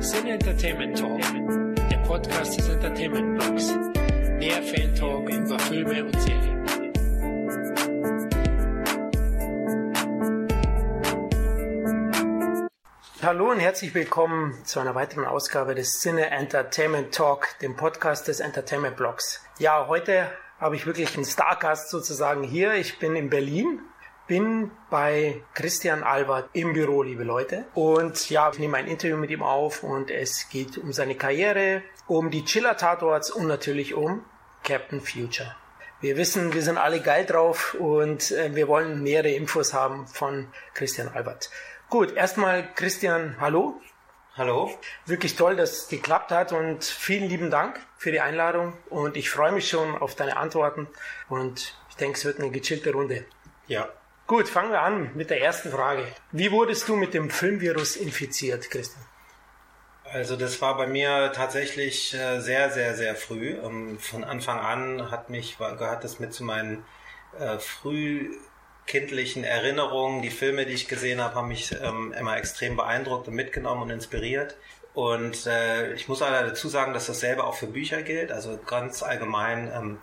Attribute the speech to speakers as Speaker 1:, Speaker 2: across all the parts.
Speaker 1: Sin Entertainment Talk, der Podcast des Entertainment Blogs. Der Fan Talk über Filme und Serien. Hallo und herzlich willkommen zu einer weiteren Ausgabe des Cine Entertainment Talk, dem Podcast des Entertainment Blogs. Ja, heute habe ich wirklich einen Stargast sozusagen hier. Ich bin in Berlin bin bei Christian Albert im Büro, liebe Leute. Und ja, ich nehme ein Interview mit ihm auf und es geht um seine Karriere, um die Chiller Tatorts und natürlich um Captain Future. Wir wissen, wir sind alle geil drauf und äh, wir wollen mehrere Infos haben von Christian Albert. Gut, erstmal Christian, hallo.
Speaker 2: Hallo.
Speaker 1: Wirklich toll, dass es geklappt hat und vielen lieben Dank für die Einladung und ich freue mich schon auf deine Antworten und ich denke, es wird eine gechillte Runde.
Speaker 2: Ja,
Speaker 1: Gut, fangen wir an mit der ersten Frage. Wie wurdest du mit dem Filmvirus infiziert, Christian?
Speaker 2: Also das war bei mir tatsächlich äh, sehr, sehr, sehr früh. Ähm, von Anfang an hat mich, gehört das mit zu meinen äh, frühkindlichen Erinnerungen. Die Filme, die ich gesehen habe, haben mich ähm, immer extrem beeindruckt und mitgenommen und inspiriert. Und äh, ich muss leider dazu sagen, dass dasselbe auch für Bücher gilt. Also ganz allgemein ähm,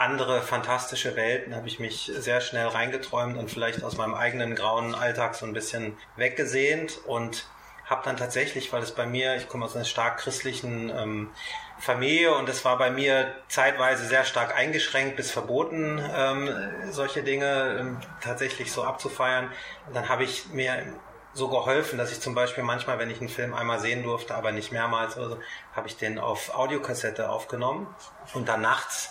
Speaker 2: andere fantastische Welten habe ich mich sehr schnell reingeträumt und vielleicht aus meinem eigenen grauen Alltag so ein bisschen weggesehnt und habe dann tatsächlich, weil es bei mir, ich komme aus einer stark christlichen ähm, Familie und es war bei mir zeitweise sehr stark eingeschränkt bis verboten, ähm, solche Dinge ähm, tatsächlich so abzufeiern. Und dann habe ich mir so geholfen, dass ich zum Beispiel manchmal, wenn ich einen Film einmal sehen durfte, aber nicht mehrmals oder habe ich den auf Audiokassette aufgenommen und dann nachts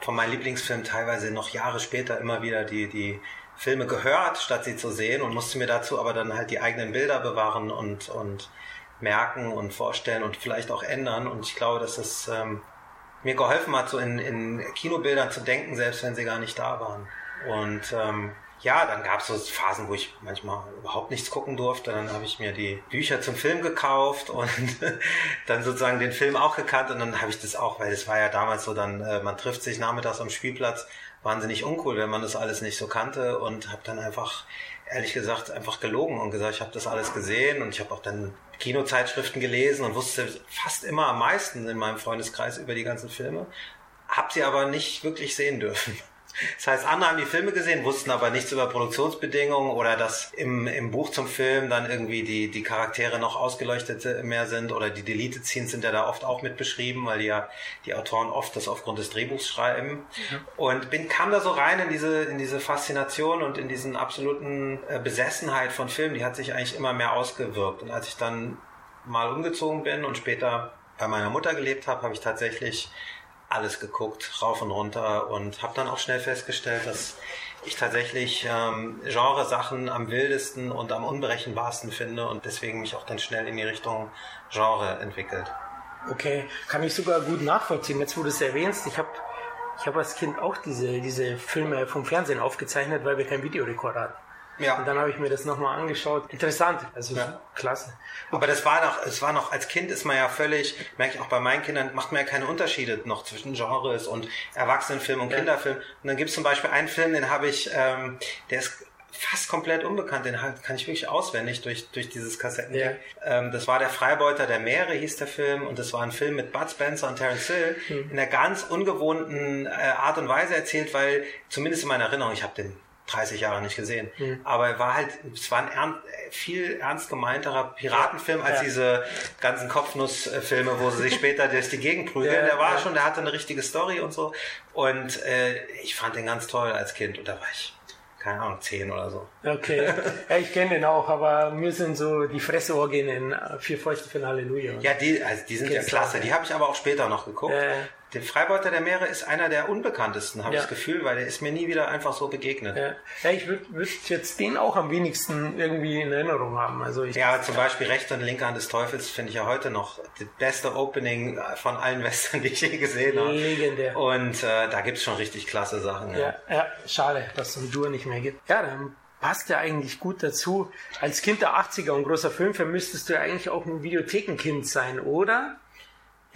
Speaker 2: von meinem Lieblingsfilm teilweise noch Jahre später immer wieder die, die Filme gehört, statt sie zu sehen und musste mir dazu aber dann halt die eigenen Bilder bewahren und, und merken und vorstellen und vielleicht auch ändern. Und ich glaube, dass es ähm, mir geholfen hat, so in, in Kinobildern zu denken, selbst wenn sie gar nicht da waren. Und ähm, ja, dann gab es so Phasen, wo ich manchmal überhaupt nichts gucken durfte. Dann habe ich mir die Bücher zum Film gekauft und dann sozusagen den Film auch gekannt. Und dann habe ich das auch, weil es war ja damals so, dann äh, man trifft sich nachmittags am Spielplatz, wahnsinnig uncool, wenn man das alles nicht so kannte und habe dann einfach ehrlich gesagt einfach gelogen und gesagt, ich habe das alles gesehen und ich habe auch dann Kinozeitschriften gelesen und wusste fast immer am meisten in meinem Freundeskreis über die ganzen Filme, habe sie aber nicht wirklich sehen dürfen. Das heißt, andere haben die Filme gesehen, wussten aber nichts über Produktionsbedingungen oder dass im, im Buch zum Film dann irgendwie die, die Charaktere noch ausgeleuchtet mehr sind oder die Deleted Scenes sind ja da oft auch mit beschrieben, weil die ja die Autoren oft das aufgrund des Drehbuchs schreiben. Mhm. Und bin, kam da so rein in diese, in diese Faszination und in diesen absoluten äh, Besessenheit von Filmen, die hat sich eigentlich immer mehr ausgewirkt. Und als ich dann mal umgezogen bin und später bei meiner Mutter gelebt habe, habe ich tatsächlich alles geguckt, rauf und runter und habe dann auch schnell festgestellt, dass ich tatsächlich ähm, Genresachen am wildesten und am unberechenbarsten finde und deswegen mich auch dann schnell in die Richtung Genre entwickelt.
Speaker 1: Okay, kann ich sogar gut nachvollziehen. Jetzt, wo du es erwähnst, ich habe ich hab als Kind auch diese, diese Filme vom Fernsehen aufgezeichnet, weil wir keinen Videorekorder hatten. Ja. Und dann habe ich mir das nochmal angeschaut. Interessant, also ja. klasse.
Speaker 2: Aber das war noch, es war noch, als Kind ist man ja völlig, merke ich auch bei meinen Kindern, macht man ja keine Unterschiede noch zwischen Genres und Erwachsenenfilm und ja. Kinderfilm. Und dann gibt es zum Beispiel einen Film, den habe ich, ähm, der ist fast komplett unbekannt, den kann ich wirklich auswendig durch, durch dieses Kassettendeck. Ja. Ähm, das war der Freibeuter der Meere, hieß der Film, und das war ein Film mit Bud Spencer und Terence Hill hm. in einer ganz ungewohnten äh, Art und Weise erzählt, weil zumindest in meiner Erinnerung, ich habe den 30 Jahre nicht gesehen. Mhm. Aber er war halt, es war ein ernst, viel ernst gemeinterer Piratenfilm als ja. diese ganzen Kopfnussfilme, wo sie sich später durch die Gegend prügeln. Ja, der war ja. schon, der hatte eine richtige Story und so. Und äh, ich fand den ganz toll als Kind und da war ich keine Ahnung, zehn oder so.
Speaker 1: Okay, ja, ich kenne den auch, aber mir sind so die Fressorgien in äh, Vier Feuchte für Halleluja.
Speaker 2: Ja, die, also die sind ja klasse. Die habe ich aber auch später noch geguckt. Der Freibeuter der Meere ist einer der unbekanntesten, habe ja. ich das Gefühl, weil der ist mir nie wieder einfach so begegnet.
Speaker 1: Ja, ja ich würde würd jetzt den auch am wenigsten irgendwie in Erinnerung haben. Also ich,
Speaker 2: ja, zum Beispiel Rechte und Linke Hand des Teufels finde ich ja heute noch das beste Opening von allen Western, die ich je gesehen habe. Legendär. Und äh, da es schon richtig klasse Sachen.
Speaker 1: Ja, ja, schade, dass es so ein Dur nicht mehr gibt. Ja, dann passt ja eigentlich gut dazu. Als Kind der 80er und großer Filmfan müsstest du ja eigentlich auch ein Videothekenkind sein, oder?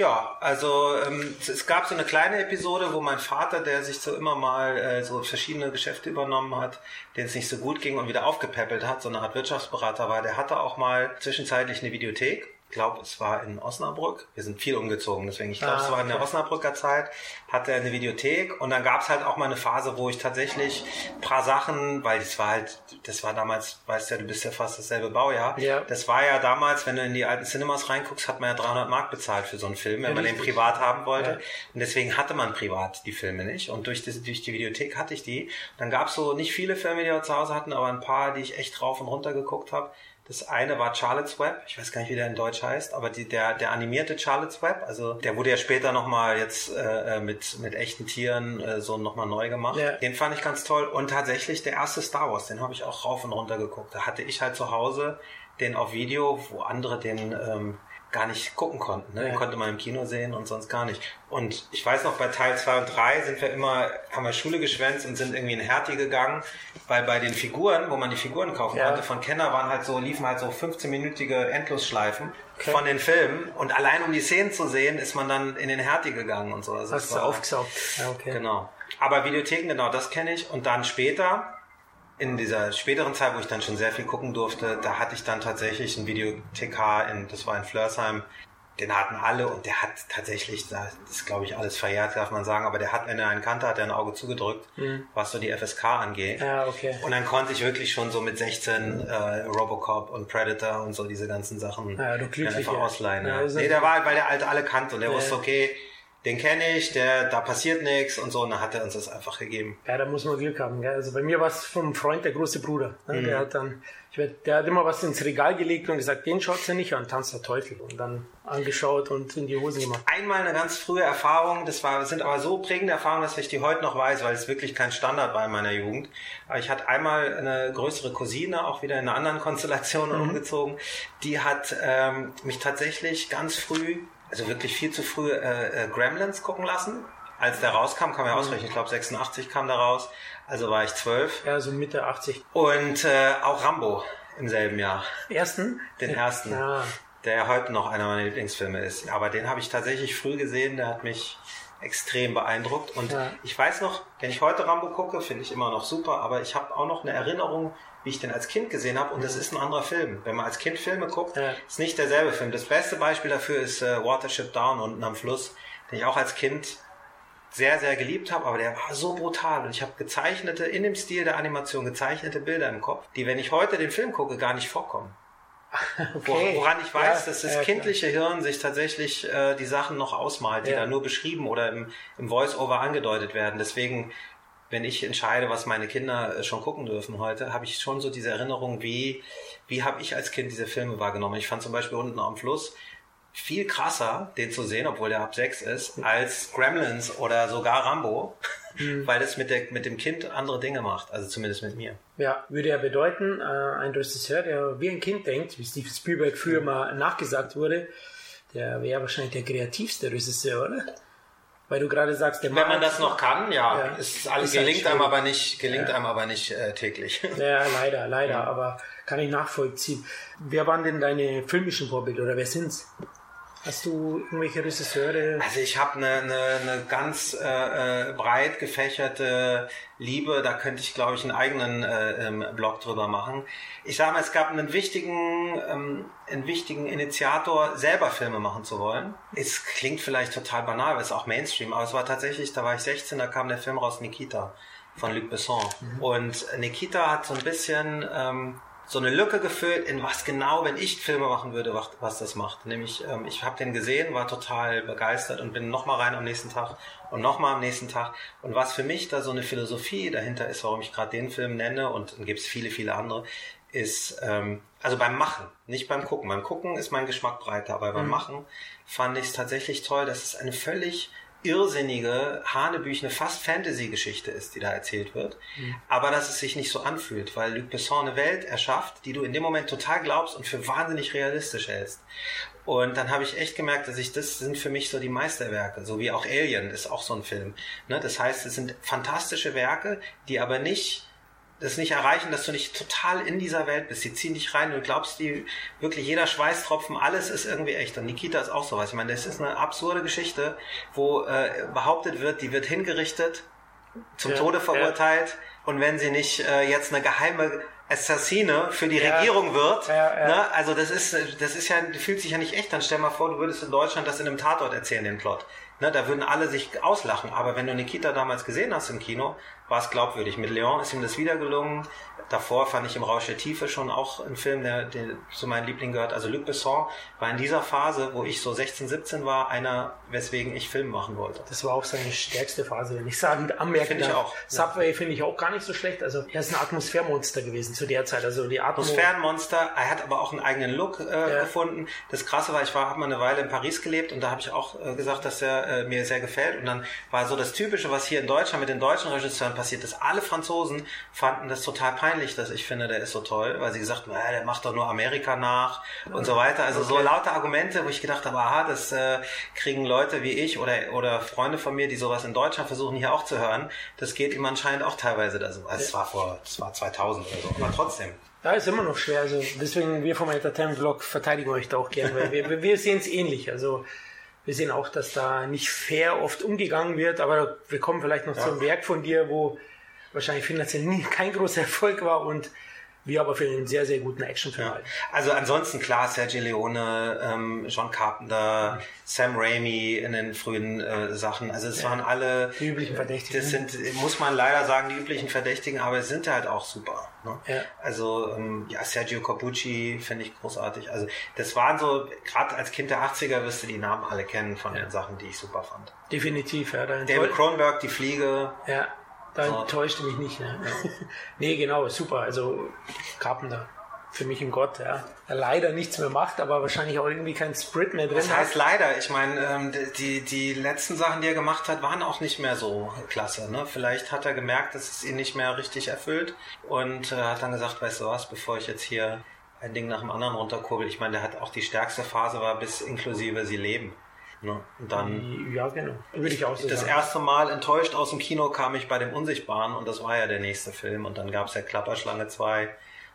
Speaker 2: Ja, also ähm, es gab so eine kleine Episode, wo mein Vater, der sich so immer mal äh, so verschiedene Geschäfte übernommen hat, denen es nicht so gut ging und wieder aufgepäppelt hat, so eine Art Wirtschaftsberater war, der hatte auch mal zwischenzeitlich eine Videothek glaube, es war in Osnabrück. Wir sind viel umgezogen, deswegen, ich glaube, ah, es war in der. Osnabrücker Zeit, hatte er eine Videothek und dann gab es halt auch mal eine Phase, wo ich tatsächlich ein paar Sachen, weil das war halt, das war damals, weißt ja, du bist ja fast dasselbe Baujahr.
Speaker 1: Ja.
Speaker 2: Das war ja damals, wenn du in die alten Cinemas reinguckst, hat man ja 300 Mark bezahlt für so einen Film, wenn
Speaker 1: Ja,
Speaker 2: man den privat haben wollte.
Speaker 1: Ja.
Speaker 2: Und deswegen hatte man privat die Filme nicht. Und durch, das, durch die Videothek hatte ich die. Dann gab es so nicht viele Filme, die wir zu Hause hatten, aber ein paar, die ich echt rauf und runter geguckt habe. Das eine war Charlotte's Web, ich weiß gar nicht, wie der in Deutsch heißt, aber die, der, der animierte Charlotte's Web, also der wurde ja später nochmal jetzt äh, mit, mit echten Tieren äh, so nochmal neu gemacht.
Speaker 1: Ja.
Speaker 2: Den fand ich ganz toll. Und tatsächlich der erste Star Wars, den habe ich auch rauf und runter geguckt. Da hatte ich halt zu Hause den auf Video, wo andere den ähm, gar nicht gucken konnten. Ne? Den
Speaker 1: Ja.
Speaker 2: konnte man im Kino sehen und sonst gar nicht. Und ich weiß noch, bei Teil 2 und 3 sind wir immer, haben wir Schule geschwänzt und sind irgendwie in Hertie gegangen, weil bei den Figuren, wo man die Figuren kaufen
Speaker 1: Ja.
Speaker 2: konnte, von Kenner waren halt so, liefen halt so 15-minütige Endlosschleifen
Speaker 1: Okay.
Speaker 2: von den Filmen. Und allein um die Szenen zu sehen, ist man dann in den Hertie gegangen und so. Also
Speaker 1: Hast
Speaker 2: das
Speaker 1: du aufgesaugt. Ja, okay.
Speaker 2: Genau. Aber Videotheken, genau, das kenne ich. Und dann später, in dieser späteren Zeit, wo ich dann schon sehr viel gucken durfte, da hatte ich dann tatsächlich einen Videothekar, in, das war in Flörsheim. Den hatten alle und der hat tatsächlich, das ist glaube ich alles verjährt, darf man sagen, aber der hat, wenn er einen kannte, hat er ein Auge zugedrückt, was so die FSK angeht.
Speaker 1: Mhm. Ja, okay.
Speaker 2: Und dann konnte ich wirklich schon so mit 16 äh, Robocop und Predator und so diese ganzen Sachen
Speaker 1: Ja,
Speaker 2: einfach ausleihen.
Speaker 1: Ja,
Speaker 2: nee, der war weil der halt alle kannte und der wusste, okay, den kenne ich, der, da passiert nichts und so, und dann hat er uns das einfach gegeben.
Speaker 1: Ja, da muss man Glück haben. Gell? Also bei mir war es vom Freund der große Bruder. Ne?
Speaker 2: Mhm.
Speaker 1: Der hat dann, ich werd, der hat immer was ins Regal gelegt und gesagt, den schaut sie nicht an, Tanz der Teufel. Und dann angeschaut und in die Hosen gemacht.
Speaker 2: Einmal eine ganz frühe Erfahrung, das war, sind aber so prägende Erfahrungen, dass ich die heute noch weiß, weil es wirklich kein Standard war in meiner Jugend. Aber ich hatte einmal eine größere Cousine, auch wieder in einer anderen Konstellation umgezogen, die hat ähm, mich tatsächlich ganz früh, also wirklich viel zu früh, äh, äh, Gremlins gucken lassen. Als der rauskam, kann man ja ausrechnen, ich glaube 86 kam da raus, also war ich zwölf.
Speaker 1: Ja, so Mitte 80.
Speaker 2: Und äh, auch Rambo im selben Jahr,
Speaker 1: Ersten?
Speaker 2: den ersten
Speaker 1: Ja.
Speaker 2: der ja heute noch einer meiner Lieblingsfilme ist. Aber den habe ich tatsächlich früh gesehen, der hat mich extrem beeindruckt. Und
Speaker 1: Ja.
Speaker 2: ich weiß noch, wenn ich heute Rambo gucke, finde ich immer noch super, aber ich habe auch noch eine Erinnerung, wie ich den als Kind gesehen habe. Und das ist ein anderer Film. Wenn man als Kind Filme guckt,
Speaker 1: Ja.
Speaker 2: ist nicht derselbe Film. Das beste Beispiel dafür ist äh, Watership Down unten am Fluss, den ich auch als Kind sehr, sehr geliebt habe, aber der war so brutal und ich habe gezeichnete, in dem Stil der Animation, gezeichnete Bilder im Kopf, die, wenn ich heute den Film gucke, gar nicht vorkommen.
Speaker 1: Okay.
Speaker 2: Woran ich weiß,
Speaker 1: Ja,
Speaker 2: dass das
Speaker 1: ja, klar.
Speaker 2: kindliche Hirn sich tatsächlich äh, die Sachen noch ausmalt, die
Speaker 1: Ja.
Speaker 2: da nur beschrieben oder im, im Voice-Over angedeutet werden. Deswegen, wenn ich entscheide, was meine Kinder äh, schon gucken dürfen heute, habe ich schon so diese Erinnerung, wie, wie habe ich als Kind diese Filme wahrgenommen. Ich fand zum Beispiel unten am Fluss viel krasser, den zu sehen, obwohl der ab sechs ist, als Gremlins oder sogar Rambo,
Speaker 1: Mhm.
Speaker 2: weil es mit, der, mit dem Kind andere Dinge macht, also zumindest mit mir.
Speaker 1: Ja, würde ja bedeuten, äh, ein Regisseur, der wie ein Kind denkt, wie Steven Spielberg früher mal nachgesagt wurde, der wäre wahrscheinlich der kreativste Regisseur, oder? Weil du gerade sagst, der
Speaker 2: Wenn man das noch kann, ja,
Speaker 1: Ja.
Speaker 2: ist alles
Speaker 1: Ist
Speaker 2: gelingt einem aber nicht, gelingt einem aber nicht äh, täglich.
Speaker 1: Ja, leider, leider, aber kann ich nachvollziehen. Wer waren denn deine filmischen Vorbilder oder wer sind's? Hast du irgendwelche Regisseure?
Speaker 2: Also ich habe eine, eine, eine ganz äh, äh, breit gefächerte Liebe, da könnte ich glaube ich einen eigenen äh, ähm, Blog drüber machen. Ich sage mal, es gab einen wichtigen, ähm, einen wichtigen Initiator, selber Filme machen zu wollen. Es klingt vielleicht total banal, weil es ist auch Mainstream, aber es war tatsächlich, da war ich 16, da kam der Film raus, Nikita von Luc Besson. Und Nikita hat so ein bisschen ähm, so eine Lücke gefüllt, in was genau, wenn ich Filme machen würde, was, was das macht. Nämlich, ähm, ich habe den gesehen, war total begeistert und bin nochmal rein am nächsten Tag und nochmal am nächsten Tag. Und was für mich da so eine Philosophie dahinter ist, warum ich gerade den Film nenne und dann gibt es viele, viele andere, ist, ähm, also beim Machen, nicht beim Gucken. Beim Gucken ist mein Geschmack breiter, aber beim Machen fand ich es tatsächlich toll, dass es eine völlig irrsinnige, hanebüchene, fast Fantasy-Geschichte ist, die da erzählt wird. Aber dass es sich nicht so anfühlt, weil Luc Besson eine Welt erschafft, die du in dem Moment total glaubst und für wahnsinnig realistisch hältst. Und dann habe ich echt gemerkt, dass ich, das sind für mich so die Meisterwerke, so wie auch Alien ist auch so ein Film. Ne? Das heißt, es sind fantastische Werke, die aber nicht das nicht erreichen, dass du nicht total in dieser Welt bist. Die ziehen dich rein und glaubst, die wirklich jeder Schweißtropfen, alles ist irgendwie echt. Und Nikita ist auch sowas. Ich meine, das ist eine absurde Geschichte, wo äh, behauptet wird, die wird hingerichtet, zum
Speaker 1: Ja,
Speaker 2: Tode
Speaker 1: ja.
Speaker 2: verurteilt und wenn sie nicht äh, jetzt eine geheime Assassine für die
Speaker 1: Ja.
Speaker 2: Regierung wird.
Speaker 1: Ja, ja.
Speaker 2: Ne? Also das ist, das ist ja, fühlt sich ja nicht echt an. Stell mal vor, du würdest in Deutschland das in einem Tatort erzählen, den Plot. Ne? Da würden alle sich auslachen. Aber wenn du Nikita damals gesehen hast im Kino, war es glaubwürdig. Mit Leon ist ihm das wieder gelungen. Davor fand ich im Rausch der Tiefe schon auch ein Film, der, der zu meinen Lieblingen gehört. Also Luc Besson war in dieser Phase, wo ich so 16, 17 war, einer, weswegen ich Film machen wollte.
Speaker 1: Das war auch seine stärkste Phase, wenn ich sagen anmerken
Speaker 2: Finde ich auch, ja.
Speaker 1: Subway finde ich auch gar nicht so schlecht. Also er ist ein Atmosphärmonster gewesen zu der Zeit. Also die Atmo
Speaker 2: Atmosphärenmonster. Er hat aber auch einen eigenen Look äh,
Speaker 1: Ja.
Speaker 2: gefunden. Das Krasse war, ich war, habe mal eine Weile in Paris gelebt und da habe ich auch äh, gesagt, dass er äh, mir sehr gefällt. Und dann war so das Typische, was hier in Deutschland mit den deutschen Regisseuren passiert ist. Alle Franzosen fanden das total peinlich, dass ich finde, der ist so toll, weil sie gesagt haben, äh, der macht doch nur Amerika nach und so weiter. Also so
Speaker 1: Okay.
Speaker 2: lauter Argumente, wo ich gedacht habe, aha, das äh, kriegen Leute wie ich oder, oder Freunde von mir, die sowas in Deutschland versuchen, hier auch zu hören. Das geht ihm anscheinend auch teilweise da so. Also es war vor, es war 2000 oder so, aber trotzdem.
Speaker 1: Ja, ist immer noch schwer. Also deswegen, wir vom Entertainment Blog verteidigen euch da auch gerne, weil wir, wir- wir sehen es ähnlich. Also wir sehen auch, dass da nicht fair oft umgegangen wird, aber wir kommen vielleicht noch zum Werk von dir, wo wahrscheinlich finanziell nie kein großer Erfolg war und wir aber für einen sehr, sehr guten Actionfilm
Speaker 2: Ja. Also ansonsten klar, Sergio Leone, ähm, John Carpenter, Sam Raimi in den frühen äh, Sachen. Also es waren alle,
Speaker 1: Die üblichen Verdächtigen.
Speaker 2: das sind, muss man leider sagen, die üblichen Verdächtigen, aber es sind halt auch super. Ne?
Speaker 1: Ja.
Speaker 2: Also ähm, ja, Sergio Corbucci finde ich großartig. Also das waren so, gerade als Kind der 80er wirst du die Namen alle kennen von den Sachen, die ich super fand.
Speaker 1: Definitiv, ja. Da
Speaker 2: David Cronenberg, Die Fliege,
Speaker 1: Ja, da
Speaker 2: So.
Speaker 1: enttäuschte mich nicht. Ne? nee, genau, super. Also Carpenter, für mich ein Gott, ja. Er leider nichts mehr macht, aber wahrscheinlich auch irgendwie kein Sprit mehr drin
Speaker 2: Das heißt
Speaker 1: hat.
Speaker 2: leider, ich meine, ähm, die, die letzten Sachen, die er gemacht hat, waren auch nicht mehr so klasse. Ne? Vielleicht hat er gemerkt, dass es ihn nicht mehr richtig erfüllt und äh, hat dann gesagt, weißt du was, bevor ich jetzt hier ein Ding nach dem anderen runterkurbel, ich meine, der hat auch die stärkste Phase war bis inklusive sie leben. Ne? Und dann
Speaker 1: Ja, genau. Würde ich auch so
Speaker 2: das
Speaker 1: sagen.
Speaker 2: erste Mal enttäuscht aus dem Kino kam ich bei dem Unsichtbaren und das war ja der nächste Film und dann gab es ja Klapperschlange 2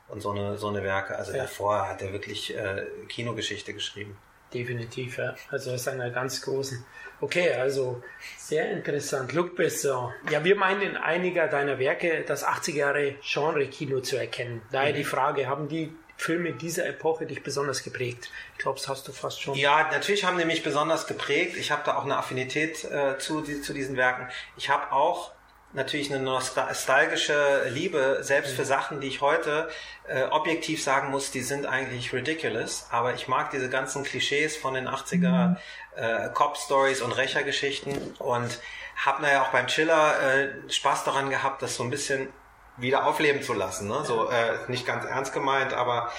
Speaker 2: und so eine, so eine Werke. Also
Speaker 1: Ja.
Speaker 2: davor hat er wirklich äh, Kinogeschichte geschrieben.
Speaker 1: Definitiv, ja. Also er ist einer ganz großen. Okay, also sehr interessant. Luc Besson. Ja, wir meinen in einiger deiner Werke das 80er Jahre Genre-Kino zu erkennen. Daher
Speaker 2: Mhm.
Speaker 1: die Frage, haben die Filme dieser Epoche dich besonders geprägt? Ich glaube, das hast du fast schon.
Speaker 2: Ja, natürlich haben die mich besonders geprägt. Ich habe da auch eine Affinität äh, zu, die, zu diesen Werken. Ich habe auch natürlich eine nostalgische Liebe, selbst für Sachen, die ich heute äh, objektiv sagen muss, die sind eigentlich ridiculous. Aber ich mag diese ganzen Klischees von den 80er äh, Cop-Stories und Rächergeschichten und habe naja auch beim Chiller äh, Spaß daran gehabt, das so ein bisschen wieder aufleben zu lassen. Ne? So äh, nicht ganz ernst gemeint, aber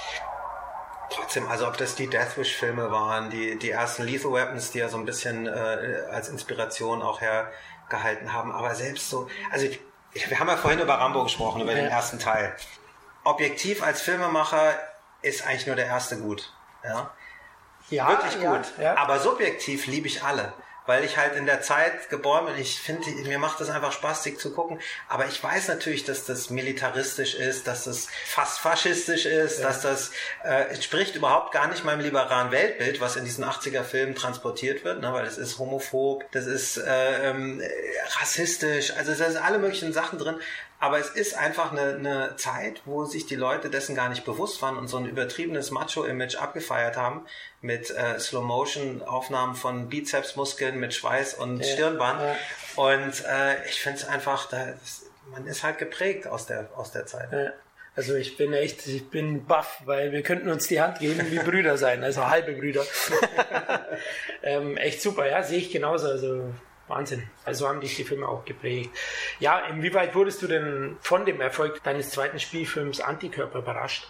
Speaker 2: trotzdem, also ob das die Deathwish-Filme waren, die, die ersten Lethal Weapons, die ja so ein bisschen äh, als Inspiration auch hergehalten haben, aber selbst so, also wir haben ja vorhin über Rambo gesprochen, über den
Speaker 1: Ja.
Speaker 2: ersten Teil. Objektiv als Filmemacher ist eigentlich nur der erste gut. Ja?
Speaker 1: ja
Speaker 2: Wirklich
Speaker 1: ja,
Speaker 2: gut.
Speaker 1: Ja.
Speaker 2: Aber subjektiv liebe ich alle. Weil ich halt in der Zeit geboren bin. Ich finde, mir macht das einfach spaßig zu gucken. Aber ich weiß natürlich, dass das militaristisch ist, dass das fast faschistisch ist, dass das äh, entspricht überhaupt gar nicht meinem liberalen Weltbild, was in diesen 80er Filmen transportiert wird, ne? weil es ist homophob, das ist äh, ähm, rassistisch, also da sind alle möglichen Sachen drin. Aber es ist einfach eine, eine Zeit, wo sich die Leute dessen gar nicht bewusst waren und so ein übertriebenes Macho-Image abgefeiert haben mit äh, Slow-Motion-Aufnahmen von Bizepsmuskeln mit Schweiß und
Speaker 1: Ja,
Speaker 2: Stirnband.
Speaker 1: ja.
Speaker 2: Und äh, ich finde es einfach, da, man ist halt geprägt aus der, aus der Zeit.
Speaker 1: Ja. Also ich bin echt, ich bin baff, weil wir könnten uns die Hand geben wie Brüder sein, also halbe Brüder. ähm, echt super, ja, sehe ich genauso. Also Wahnsinn. Also haben dich die Filme auch geprägt. Ja, inwieweit wurdest du denn von dem Erfolg deines zweiten Spielfilms Antikörper überrascht?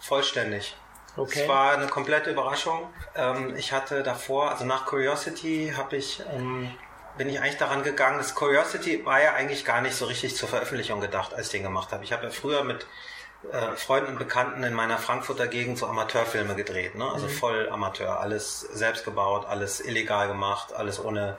Speaker 2: Vollständig.
Speaker 1: Okay.
Speaker 2: Es war eine komplette Überraschung. Ähm, ich hatte davor, also nach Curiosity habe ich, ähm, bin ich eigentlich daran gegangen, das Curiosity war ja eigentlich gar nicht so richtig zur Veröffentlichung gedacht, als ich den gemacht habe. Ich habe ja früher mit äh, Freunden und Bekannten in meiner Frankfurter Gegend so Amateurfilme gedreht, ne? also voll Amateur, alles selbst gebaut, alles illegal gemacht, alles ohne,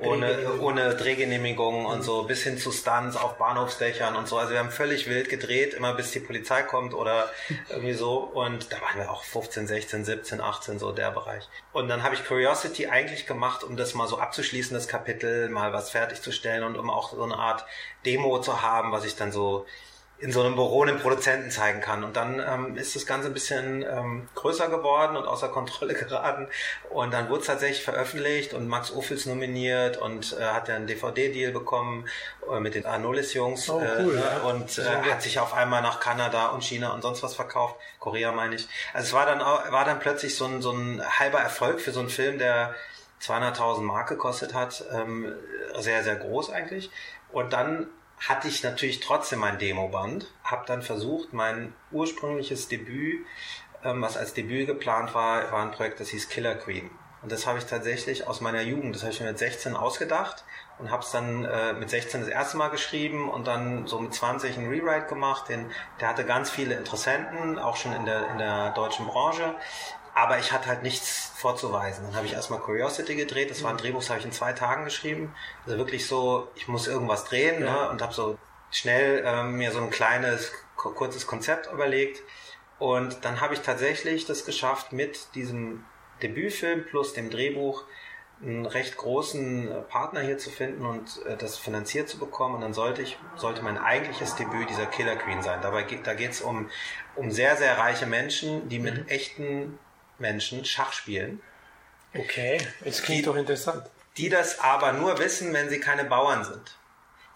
Speaker 2: ohne,
Speaker 1: Drehgenehmigung.
Speaker 2: ohne Drehgenehmigungen und so, bis hin zu Stunts auf Bahnhofsdächern und so. Also wir haben völlig wild gedreht, immer bis die Polizei kommt oder irgendwie so. Und da waren wir auch 15, 16, 17, 18, so der Bereich. Und dann habe ich Curiosity eigentlich gemacht, um das mal so abzuschließen, das Kapitel, mal was fertigzustellen und um auch so eine Art Demo zu haben, was ich dann so in so einem Büro einen Produzenten zeigen kann. Und dann ähm, ist das Ganze ein bisschen ähm, größer geworden und außer Kontrolle geraten. Und dann wurde es tatsächlich veröffentlicht und Max Ophüls nominiert und äh, hat dann einen DVD-Deal bekommen äh, mit den Anolis-Jungs
Speaker 1: oh, cool,
Speaker 2: äh,
Speaker 1: ja.
Speaker 2: und äh, hat sich auf einmal nach Kanada und China und sonst was verkauft. Korea meine ich. Also es war dann auch, war dann plötzlich so ein, so ein halber Erfolg für so einen Film, der 200.000 Mark gekostet hat. Ähm, sehr, sehr groß eigentlich. Und dann hatte ich natürlich trotzdem mein Demoband, habe dann versucht, mein ursprüngliches Debüt, ähm, was als Debüt geplant war, war ein Projekt, das hieß Killer Queen. Und das habe ich tatsächlich aus meiner Jugend, das habe ich mir mit 16 ausgedacht und habe es dann äh, mit 16 das erste Mal geschrieben und dann so mit 20 einen Rewrite gemacht. Den, der hatte ganz viele Interessenten, auch schon in der, in der deutschen Branche. Aber ich hatte halt nichts vorzuweisen. Dann habe ich erstmal Curiosity gedreht. Das war ein Drehbuch, das habe ich in zwei Tagen geschrieben. Also wirklich so, ich muss irgendwas drehen
Speaker 1: Ja.
Speaker 2: ne? und habe so schnell ähm, mir so ein kleines, ku- kurzes Konzept überlegt. Und dann habe ich tatsächlich das geschafft, mit diesem Debütfilm plus dem Drehbuch einen recht großen äh, Partner hier zu finden und äh, das finanziert zu bekommen. Und dann sollte ich, sollte mein eigentliches Debüt dieser Killer Queen sein. Dabei geht, da geht es um, um sehr, sehr reiche Menschen, die mit echten Menschen Schach spielen,
Speaker 1: Okay, das klingt doch interessant.
Speaker 2: die das aber nur wissen, wenn sie keine Bauern sind.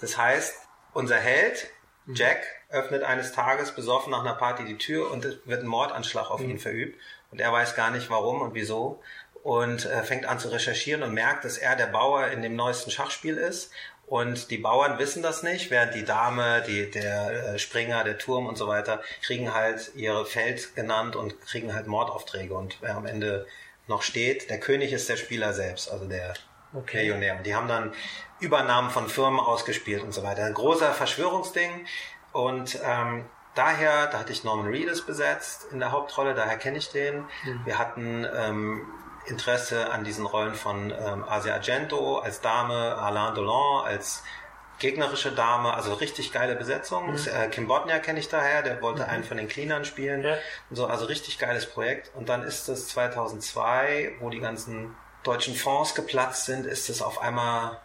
Speaker 2: Das heißt, unser Held, Jack, öffnet eines Tages besoffen nach einer Party die Tür und es wird ein Mordanschlag auf ihn verübt. Und er weiß gar nicht warum und wieso. Und äh, fängt an zu recherchieren und merkt, dass er der Bauer in dem neuesten Schachspiel ist. Und die Bauern wissen das nicht, während die Dame, die, der äh, Springer, der Turm und so weiter kriegen halt ihre Feld genannt und kriegen halt Mordaufträge. Und wer am Ende noch steht, der König ist der Spieler selbst, also der
Speaker 1: Okay.
Speaker 2: Millionär. Und die haben dann Übernahmen von Firmen ausgespielt und so weiter. Ein großer Verschwörungsding. Und ähm, daher, da hatte ich Norman Reedus besetzt in der Hauptrolle, daher kenne ich den. Wir hatten ähm, Interesse an diesen Rollen von ähm, Asia Argento als Dame, Alain Delon als gegnerische Dame, also richtig geile Besetzung. Äh, Kim Bodnia kenne ich daher, der wollte einen von den Cleanern spielen.
Speaker 1: Ja.
Speaker 2: Und so, also richtig geiles Projekt. Und dann ist es 2002, wo die ganzen deutschen Fonds geplatzt sind, ist es auf einmal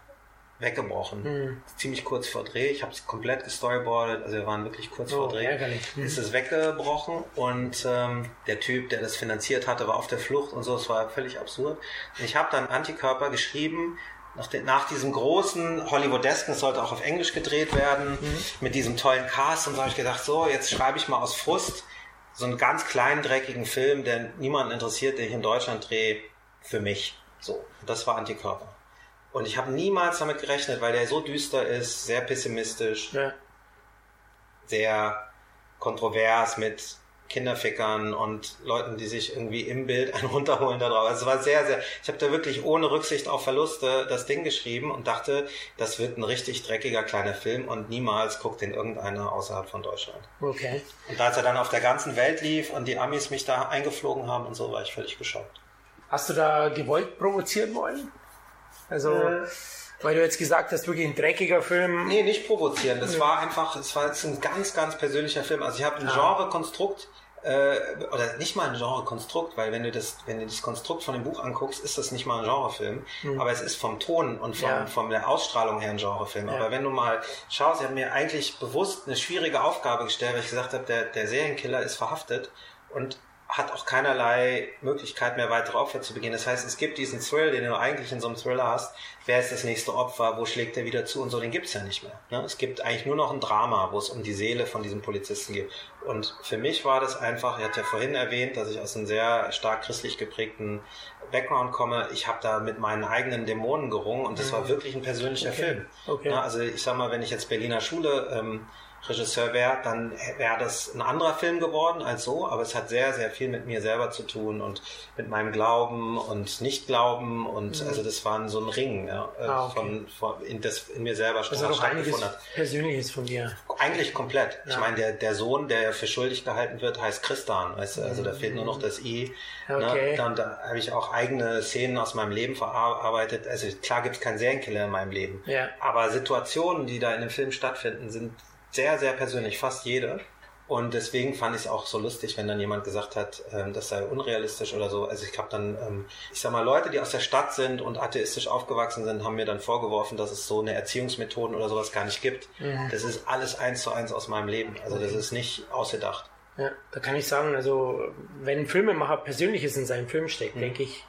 Speaker 2: weggebrochen.
Speaker 1: Hm.
Speaker 2: Ziemlich kurz vor Dreh. Ich habe es komplett gestoryboardet, also wir waren wirklich kurz
Speaker 1: Oh,
Speaker 2: vor Dreh.
Speaker 1: ärgerlich. Hm.
Speaker 2: Ist es weggebrochen und ähm, der Typ, der das finanziert hatte, war auf der Flucht und so. Es war völlig absurd. Und ich habe dann Antikörper geschrieben. Nach, den, nach diesem großen Hollywoodsken, es sollte auch auf Englisch gedreht werden, mit diesem tollen Cast. Und so habe ich gedacht, so, jetzt schreibe ich mal aus Frust so einen ganz kleinen, dreckigen Film, der niemanden interessiert, den ich in Deutschland drehe, für mich. So, das war Antikörper. Und ich habe niemals damit gerechnet, weil der so düster ist, sehr pessimistisch,
Speaker 1: Ja.
Speaker 2: sehr kontrovers mit Kinderfickern und Leuten, die sich irgendwie im Bild einen runterholen da drauf. Also es war sehr, sehr, ich habe da wirklich ohne Rücksicht auf Verluste das Ding geschrieben und dachte, das wird ein richtig dreckiger kleiner Film und niemals guckt den irgendeiner außerhalb von Deutschland.
Speaker 1: Okay.
Speaker 2: Und als er dann auf der ganzen Welt lief und die Amis mich da eingeflogen haben und so, war ich völlig geschockt.
Speaker 1: Hast du da gewollt provozieren wollen? Also,
Speaker 2: Äh.
Speaker 1: weil du jetzt gesagt hast, wirklich ein dreckiger Film.
Speaker 2: Nee, nicht provozieren. Das war einfach, es war jetzt ein ganz, ganz persönlicher Film. Also ich habe ein Genrekonstrukt, äh, oder nicht mal ein Genrekonstrukt, weil wenn du das, wenn du das Konstrukt von dem Buch anguckst, ist das nicht mal ein Genrefilm. Aber es ist vom Ton und vom,
Speaker 1: Ja.
Speaker 2: von der Ausstrahlung her ein Genrefilm.
Speaker 1: Ja.
Speaker 2: Aber wenn du mal schaust, ich habe mir eigentlich bewusst eine schwierige Aufgabe gestellt, weil ich gesagt habe, der, der Serienkiller ist verhaftet und hat auch keinerlei Möglichkeit mehr weitere Opfer zu begehen. Das heißt, es gibt diesen Thrill, den du eigentlich in so einem Thriller hast. Wer ist das nächste Opfer? Wo schlägt er wieder zu? Und so, den gibt's ja nicht mehr. Ne? Es gibt eigentlich nur noch ein Drama, wo es um die Seele von diesem Polizisten geht. Und für mich war das einfach, ich hatte ja vorhin erwähnt, dass ich aus einem sehr stark christlich geprägten Background komme. Ich habe da mit meinen eigenen Dämonen gerungen und das war wirklich ein persönlicher Film.
Speaker 1: Okay.
Speaker 2: Ne? Also ich sag mal, wenn ich jetzt Berliner Schule ähm, Regisseur wäre, dann wäre das ein anderer Film geworden als so, aber es hat sehr, sehr viel mit mir selber zu tun und mit meinem Glauben und Nicht-Glauben und also das war so ein Ring, ja, äh,
Speaker 1: Mhm. Ah, okay.
Speaker 2: von, von in, das in mir selber
Speaker 1: ist doch einiges
Speaker 2: stattgefunden hat.
Speaker 1: Persönliches von dir.
Speaker 2: Eigentlich komplett. Ich
Speaker 1: Ja.
Speaker 2: meine, der, der Sohn, der für schuldig gehalten wird, heißt Christian. Weißt du? Also da fehlt nur noch das I.
Speaker 1: Okay.
Speaker 2: Ne? Dann da habe ich auch eigene Szenen aus meinem Leben verarbeitet. Also klar gibt es keinen Serienkiller in meinem Leben.
Speaker 1: Ja.
Speaker 2: Aber Situationen, die da in dem Film stattfinden, sind sehr, sehr persönlich. Fast jede. Und deswegen fand ich es auch so lustig, wenn dann jemand gesagt hat, ähm, das sei unrealistisch oder so. Also ich habe dann, ähm, ich sag mal, Leute, die aus der Stadt sind und atheistisch aufgewachsen sind, haben mir dann vorgeworfen, dass es so eine Erziehungsmethoden oder sowas gar nicht gibt. Mhm. Das ist alles eins zu eins aus meinem Leben. Also das ist nicht ausgedacht.
Speaker 1: Ja, da kann ich sagen, also wenn ein Filmemacher Persönliches in seinem Film steckt, mhm. denke ich,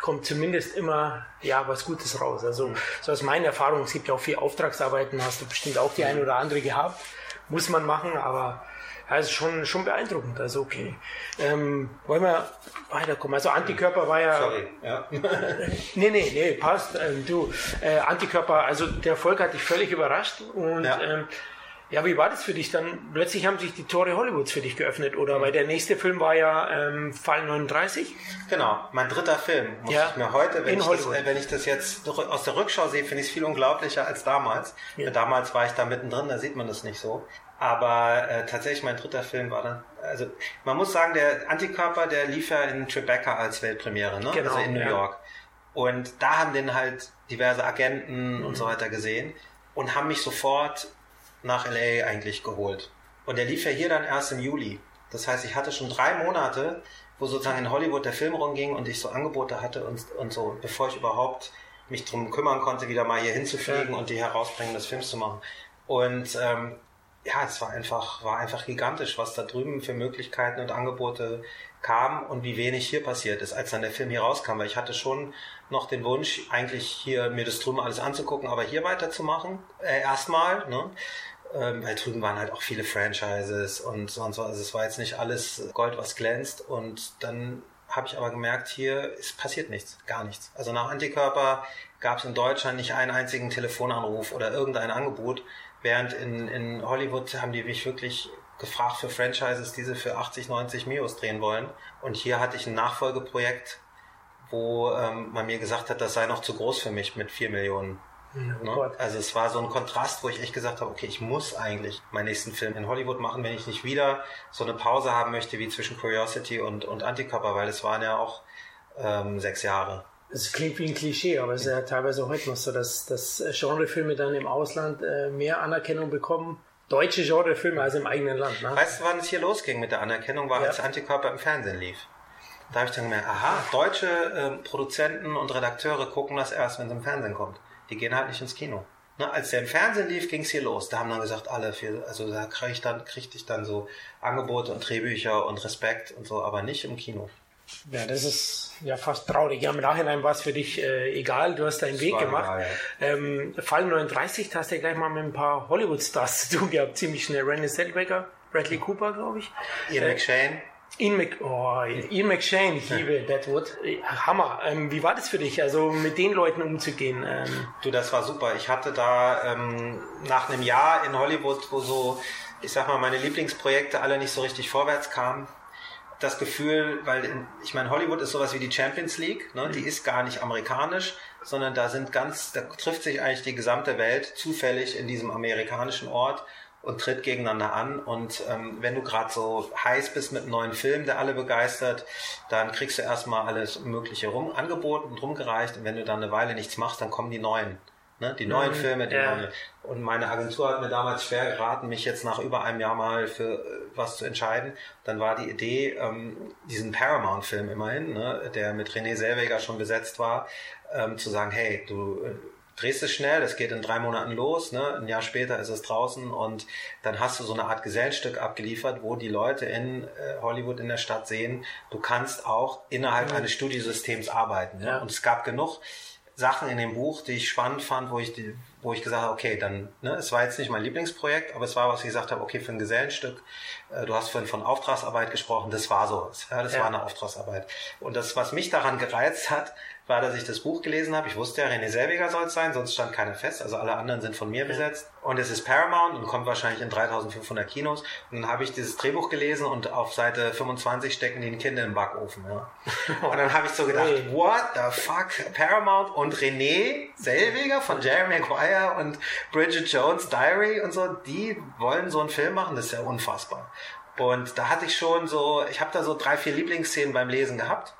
Speaker 1: kommt zumindest immer ja was Gutes raus. Also so aus meiner Erfahrung, es gibt ja auch viel Auftragsarbeiten, hast du bestimmt auch die eine oder andere gehabt, muss man machen, aber ja, es ist schon, schon beeindruckend. Also okay. Ähm, wollen wir weiterkommen? Also Antikörper war ja.
Speaker 2: Sorry, ja.
Speaker 1: nee, nee, nee, passt. Ähm, du, äh, Antikörper, also der Erfolg hat dich völlig überrascht und ja. ähm, ja, wie war das für dich dann? Plötzlich haben sich die Tore Hollywoods für dich geöffnet, oder? Mhm. Weil der nächste Film war ja ähm, Fall 39.
Speaker 2: Genau, mein dritter Film. Muss ja. ich mir heute, wenn ich, das, äh, wenn ich das jetzt aus der Rückschau sehe, finde ich es viel unglaublicher als damals. Ja. Damals war ich da mittendrin, da sieht man das nicht so. Aber äh, tatsächlich mein dritter Film war dann, also man muss sagen, der Antikörper, der lief ja in Tribeca als Weltpremiere, ne?
Speaker 1: Genau,
Speaker 2: also in New ja. York. Und da haben den halt diverse Agenten mhm. und so weiter gesehen und haben mich sofort nach LA eigentlich geholt. Und der lief ja hier dann erst im Juli. Das heißt, ich hatte schon drei Monate, wo sozusagen in Hollywood der Film rumging und ich so Angebote hatte und, und so, bevor ich überhaupt mich drum kümmern konnte, wieder mal hier hinzufliegen ja. und die Herausbringen des Films zu machen. Und ähm, ja, es war einfach, war einfach gigantisch, was da drüben für Möglichkeiten und Angebote kam und wie wenig hier passiert ist, als dann der Film hier rauskam. Weil ich hatte schon noch den Wunsch, eigentlich hier mir das drüben alles anzugucken, aber hier weiterzumachen, äh, erstmal, ne? Ähm, weil drüben waren halt auch viele Franchises und sonst was. Also es war jetzt nicht alles Gold, was glänzt. Und dann habe ich aber gemerkt, hier es passiert nichts, gar nichts. Also nach Antikörper gab es in Deutschland nicht einen einzigen Telefonanruf oder irgendein Angebot, Während in, in Hollywood haben die mich wirklich gefragt für Franchises, die sie für 80, 90 Mios drehen wollen. Und hier hatte ich ein Nachfolgeprojekt, wo ähm, man mir gesagt hat, das sei noch zu groß für mich mit 4 Millionen. Oh ne? Also es war so ein Kontrast, wo ich echt gesagt habe, okay, ich muss eigentlich meinen nächsten Film in Hollywood machen, wenn ich nicht wieder so eine Pause haben möchte wie zwischen Curiosity und, und Antikörper, weil es waren ja auch ähm, sechs Jahre.
Speaker 1: Es klingt wie ein Klischee, aber es ist ja teilweise heute noch so, dass, dass Genrefilme dann im Ausland äh, mehr Anerkennung bekommen. Deutsche Genrefilme als im eigenen Land.
Speaker 2: Ne? Weißt du, wann es hier losging mit der Anerkennung? War, ja. als Antikörper im Fernsehen lief. Da habe ich dann gemerkt, aha, deutsche äh, Produzenten und Redakteure gucken das erst, wenn es im Fernsehen kommt. Die gehen halt nicht ins Kino. Ne, als der im Fernsehen lief, ging es hier los. Da haben dann gesagt, alle, für, also da krieg ich dann, kriegte ich dann so Angebote und Drehbücher und Respekt und so, aber nicht im Kino.
Speaker 1: Ja, das ist ja fast traurig. Ja, im Nachhinein war es für dich äh, egal, du hast deinen Weg gemacht. Egal, ja. ähm, Fall 39, da hast du ja gleich mal mit ein paar Hollywood-Stars zu tun gehabt, ziemlich schnell. Renée Zellweger, Bradley Cooper, glaube ich.
Speaker 2: Ian äh, McShane.
Speaker 1: Ian, Mc, oh, Ian McShane, ich liebe Deadwood. Hammer. Ähm, wie war das für dich, also mit den Leuten umzugehen? Ähm,
Speaker 2: du, das war super. Ich hatte da ähm, nach einem Jahr in Hollywood, wo so, ich sag mal, meine Lieblingsprojekte alle nicht so richtig vorwärts kamen, das Gefühl, weil in, ich meine, Hollywood ist sowas wie die Champions League, ne? die ist gar nicht amerikanisch, sondern da sind ganz, da trifft sich eigentlich die gesamte Welt zufällig in diesem amerikanischen Ort und tritt gegeneinander an. Und ähm, wenn du gerade so heiß bist mit einem neuen Film, der alle begeistert, dann kriegst du erstmal alles Mögliche rum angeboten und rumgereicht. Und wenn du dann eine Weile nichts machst, dann kommen die neuen. Ne? Die neuen mhm, Filme, die ja. neuen. Und meine Agentur hat mir damals schwer geraten, mich jetzt nach über einem Jahr mal für äh, was zu entscheiden. Dann war die Idee, ähm, diesen Paramount-Film immerhin, ne, der mit René Selweger schon besetzt war, ähm, zu sagen, hey, du äh, drehst es schnell, das geht in drei Monaten los, ne? ein Jahr später ist es draußen und dann hast du so eine Art Gesellenstück abgeliefert, wo die Leute in äh, Hollywood in der Stadt sehen, du kannst auch innerhalb mhm. eines Studiosystems arbeiten. Ne? Ja. Und es gab genug Sachen in dem Buch, die ich spannend fand, wo ich die, wo ich gesagt habe, okay, dann, ne, es war jetzt nicht mein Lieblingsprojekt, aber es war, was ich gesagt habe, okay, für ein Gesellenstück, äh, du hast vorhin von Auftragsarbeit gesprochen, das war sowas, ja, das ja. war eine Auftragsarbeit. Und das, was mich daran gereizt hat, war, dass ich das Buch gelesen habe. Ich wusste ja, René Selweger soll es sein, sonst stand keiner fest. Also alle anderen sind von mir besetzt. Und es ist Paramount und kommt wahrscheinlich in 3500 Kinos. Und dann habe ich dieses Drehbuch gelesen und auf Seite 25 stecken die ein Kind im Backofen. Ja. Und dann habe ich so gedacht, what the fuck? Paramount und René Selweger von Jeremy Maguire und Bridget Jones Diary und so, die wollen so einen Film machen. Das ist ja unfassbar. Und da hatte ich schon so, ich habe da so drei, vier Lieblingsszenen beim Lesen gehabt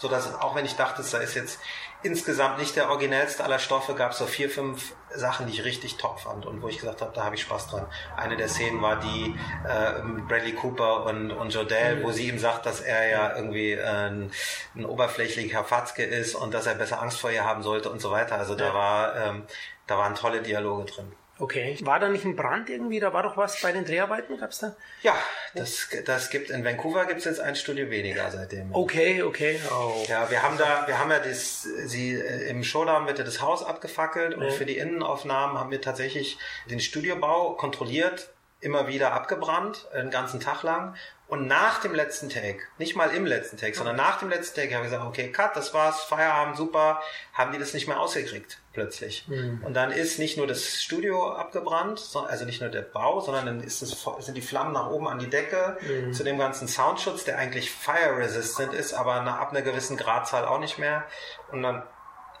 Speaker 2: so dass auch wenn ich dachte, da ist jetzt insgesamt nicht der originellste aller Stoffe, gab es so vier, fünf Sachen, die ich richtig top fand und wo ich gesagt habe, da habe ich Spaß dran. Eine der Szenen war die äh, Bradley Cooper und, und Jodelle, mhm. wo sie ihm sagt, dass er ja irgendwie äh, ein, ein oberflächlicher Fatzke ist und dass er besser Angst vor ihr haben sollte und so weiter. Also da war ähm, da waren tolle Dialoge drin.
Speaker 1: Okay. War da nicht ein Brand irgendwie? Da war doch was bei den Dreharbeiten, gab's da?
Speaker 2: Ja, das, das gibt, in Vancouver gibt's jetzt ein Studio weniger seitdem.
Speaker 1: Okay, okay. Oh.
Speaker 2: Ja, wir haben da, wir haben ja das, sie, im Showdown wird ja das Haus abgefackelt und ja. für die Innenaufnahmen haben wir tatsächlich den Studiobau kontrolliert, immer wieder abgebrannt, den ganzen Tag lang und nach dem letzten Take, nicht mal im letzten Take, sondern nach dem letzten Take haben wir gesagt, okay, Cut, das war's, Feierabend, super, haben die das nicht mehr ausgekriegt, plötzlich. Mhm. Und dann ist nicht nur das Studio abgebrannt, also nicht nur der Bau, sondern dann ist es, sind die Flammen nach oben an die Decke, mhm. zu dem ganzen Soundschutz, der eigentlich fire resistant ist, aber nach, ab einer gewissen Gradzahl auch nicht mehr. Und dann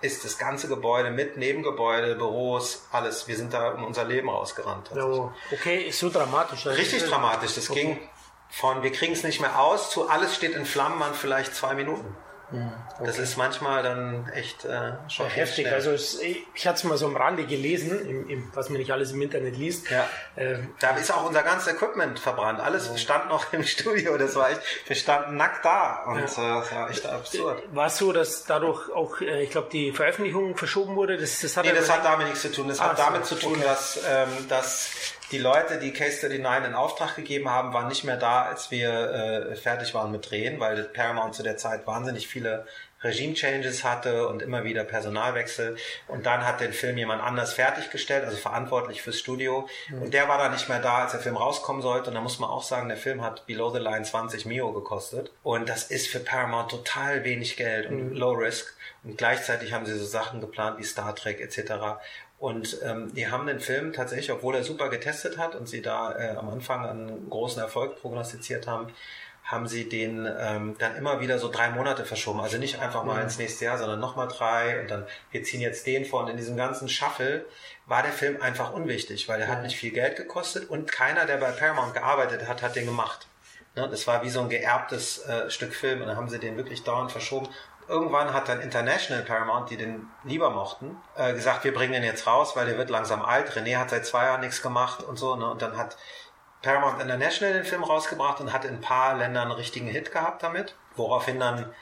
Speaker 2: ist das ganze Gebäude mit Nebengebäude, Büros, alles. Wir sind da um unser Leben rausgerannt.
Speaker 1: Oh, okay, ist so dramatisch.
Speaker 2: Richtig dramatisch. Das okay. ging von wir kriegen es nicht mehr aus zu alles steht in Flammen an vielleicht zwei Minuten. Mhm. Okay. Das ist manchmal dann echt äh, schon
Speaker 1: heftig. Schnell. Also es, ich hatte es mal so am Rande gelesen, im, im, was man nicht alles im Internet liest.
Speaker 2: Ja. Ähm, da ist auch unser ganzes Equipment verbrannt. Alles oh. stand noch im Studio. Das war echt, wir standen nackt da und ja. äh, das war echt absurd.
Speaker 1: War es so, dass dadurch auch, äh, ich glaube, die Veröffentlichung verschoben wurde?
Speaker 2: Das, das hat nee, das hat damit nichts zu tun. Das ah, hat damit so. zu tun, okay. dass, ähm, dass die Leute, die Case 39 in Auftrag gegeben haben, waren nicht mehr da, als wir äh, fertig waren mit Drehen, weil Paramount zu der Zeit wahnsinnig viele Regime-Changes hatte und immer wieder Personalwechsel. Und dann hat den Film jemand anders fertiggestellt, also verantwortlich fürs Studio. Mhm. Und der war dann nicht mehr da, als der Film rauskommen sollte. Und da muss man auch sagen, der Film hat Below the Line 20 Mio gekostet. Und das ist für Paramount total wenig Geld und mhm. Low Risk. Und gleichzeitig haben sie so Sachen geplant wie Star Trek etc. Und ähm, die haben den Film tatsächlich, obwohl er super getestet hat und sie da äh, am Anfang einen großen Erfolg prognostiziert haben, haben sie den ähm, dann immer wieder so drei Monate verschoben. Also nicht einfach mal mhm. ins nächste Jahr, sondern nochmal drei und dann, wir ziehen jetzt den vor. Und in diesem ganzen Shuffle war der Film einfach unwichtig, weil er hat nicht viel Geld gekostet und keiner, der bei Paramount gearbeitet hat, hat den gemacht. Ne? Das war wie so ein geerbtes äh, Stück Film und dann haben sie den wirklich dauernd verschoben irgendwann hat dann International Paramount, die den lieber mochten, äh, gesagt, wir bringen den jetzt raus, weil der wird langsam alt. René hat seit zwei Jahren nichts gemacht und so. Ne? Und dann hat Paramount International den Film rausgebracht und hat in ein paar Ländern einen richtigen Hit gehabt damit, woraufhin dann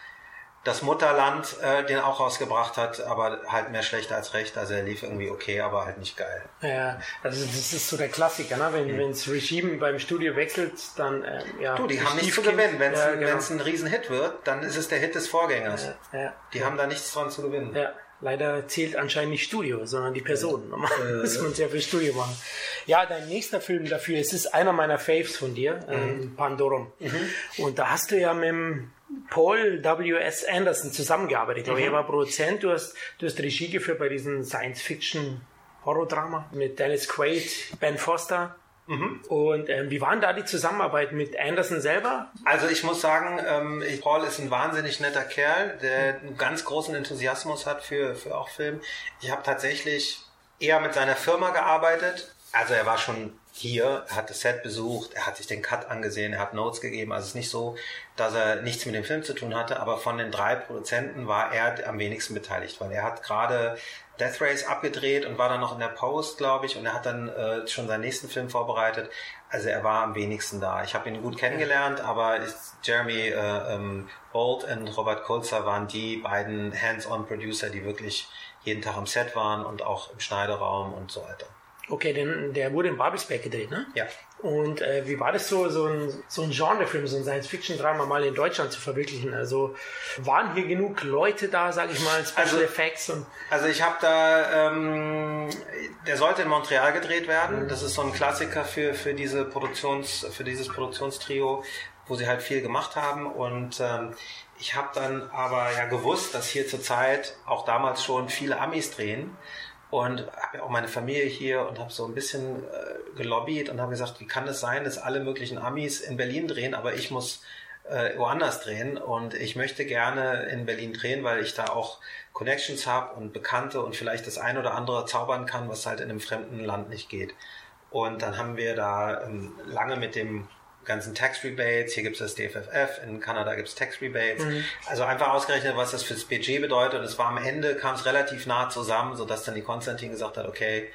Speaker 2: das Mutterland äh, den auch rausgebracht hat, aber halt mehr schlecht als recht. Also er lief irgendwie okay, aber halt nicht geil.
Speaker 1: Ja, also das ist so der Klassiker, ne? wenn mhm. das Regime beim Studio wechselt, dann äh, ja.
Speaker 2: Du, die haben nichts zu gewinnen. Wenn es ja, genau. ein Riesenhit wird, dann ist es der Hit des Vorgängers. Ja, ja, die haben da nichts dran zu gewinnen.
Speaker 1: Ja. Leider zählt anscheinend nicht Studio, sondern die Person. Normal muss man sehr viel Studio machen. Ja, dein nächster Film dafür, es ist einer meiner Faves von dir, mhm. ähm, Pandorum. Mhm. Und da hast du ja mit dem Paul W.S. Anderson zusammengearbeitet. Mhm. er war Produzent, du hast, du hast Regie geführt bei diesem Science-Fiction-Horror-Drama mit Dennis Quaid, Ben Foster. Mhm. Und ähm, wie war denn da die Zusammenarbeit mit Anderson selber?
Speaker 2: Also ich muss sagen, ähm, Paul ist ein wahnsinnig netter Kerl, der einen ganz großen Enthusiasmus hat für, für auch Film. Ich habe tatsächlich eher mit seiner Firma gearbeitet. Also er war schon hier, er hat das Set besucht, er hat sich den Cut angesehen, er hat Notes gegeben. Also es ist nicht so, dass er nichts mit dem Film zu tun hatte, aber von den drei Produzenten war er am wenigsten beteiligt, weil er hat gerade Death Race abgedreht und war dann noch in der Post, glaube ich, und er hat dann äh, schon seinen nächsten Film vorbereitet. Also er war am wenigsten da. Ich habe ihn gut kennengelernt, aber ist Jeremy äh, ähm, Bolt und Robert Kulzer waren die beiden Hands-on-Producer, die wirklich jeden Tag am Set waren und auch im Schneideraum und so weiter.
Speaker 1: Okay, denn der wurde in Babelsberg gedreht, ne?
Speaker 2: Ja.
Speaker 1: Und äh, wie war das so, so ein, so ein Genrefilm, so ein Science-Fiction-Drama mal in Deutschland zu verwirklichen? Also waren hier genug Leute da, sage ich mal, Special also, Effects? Und
Speaker 2: also ich habe da, ähm, der sollte in Montreal gedreht werden. Mhm. Das ist so ein Klassiker für, für, diese Produktions, für dieses Produktionstrio, wo sie halt viel gemacht haben. Und ähm, ich habe dann aber ja gewusst, dass hier zurzeit auch damals schon viele Amis drehen und habe ja auch meine Familie hier und habe so ein bisschen äh, gelobbyt und habe gesagt, wie kann es sein, dass alle möglichen Amis in Berlin drehen, aber ich muss äh, woanders drehen und ich möchte gerne in Berlin drehen, weil ich da auch Connections habe und Bekannte und vielleicht das ein oder andere zaubern kann, was halt in einem fremden Land nicht geht. Und dann haben wir da ähm, lange mit dem ganzen Tax Rebates, hier gibt es das DFFF, in Kanada gibt es Tax Rebates. Mhm. Also einfach ausgerechnet, was das fürs Budget bedeutet. Es war am Ende, kam es relativ nah zusammen, sodass dann die Konstantin gesagt hat, okay,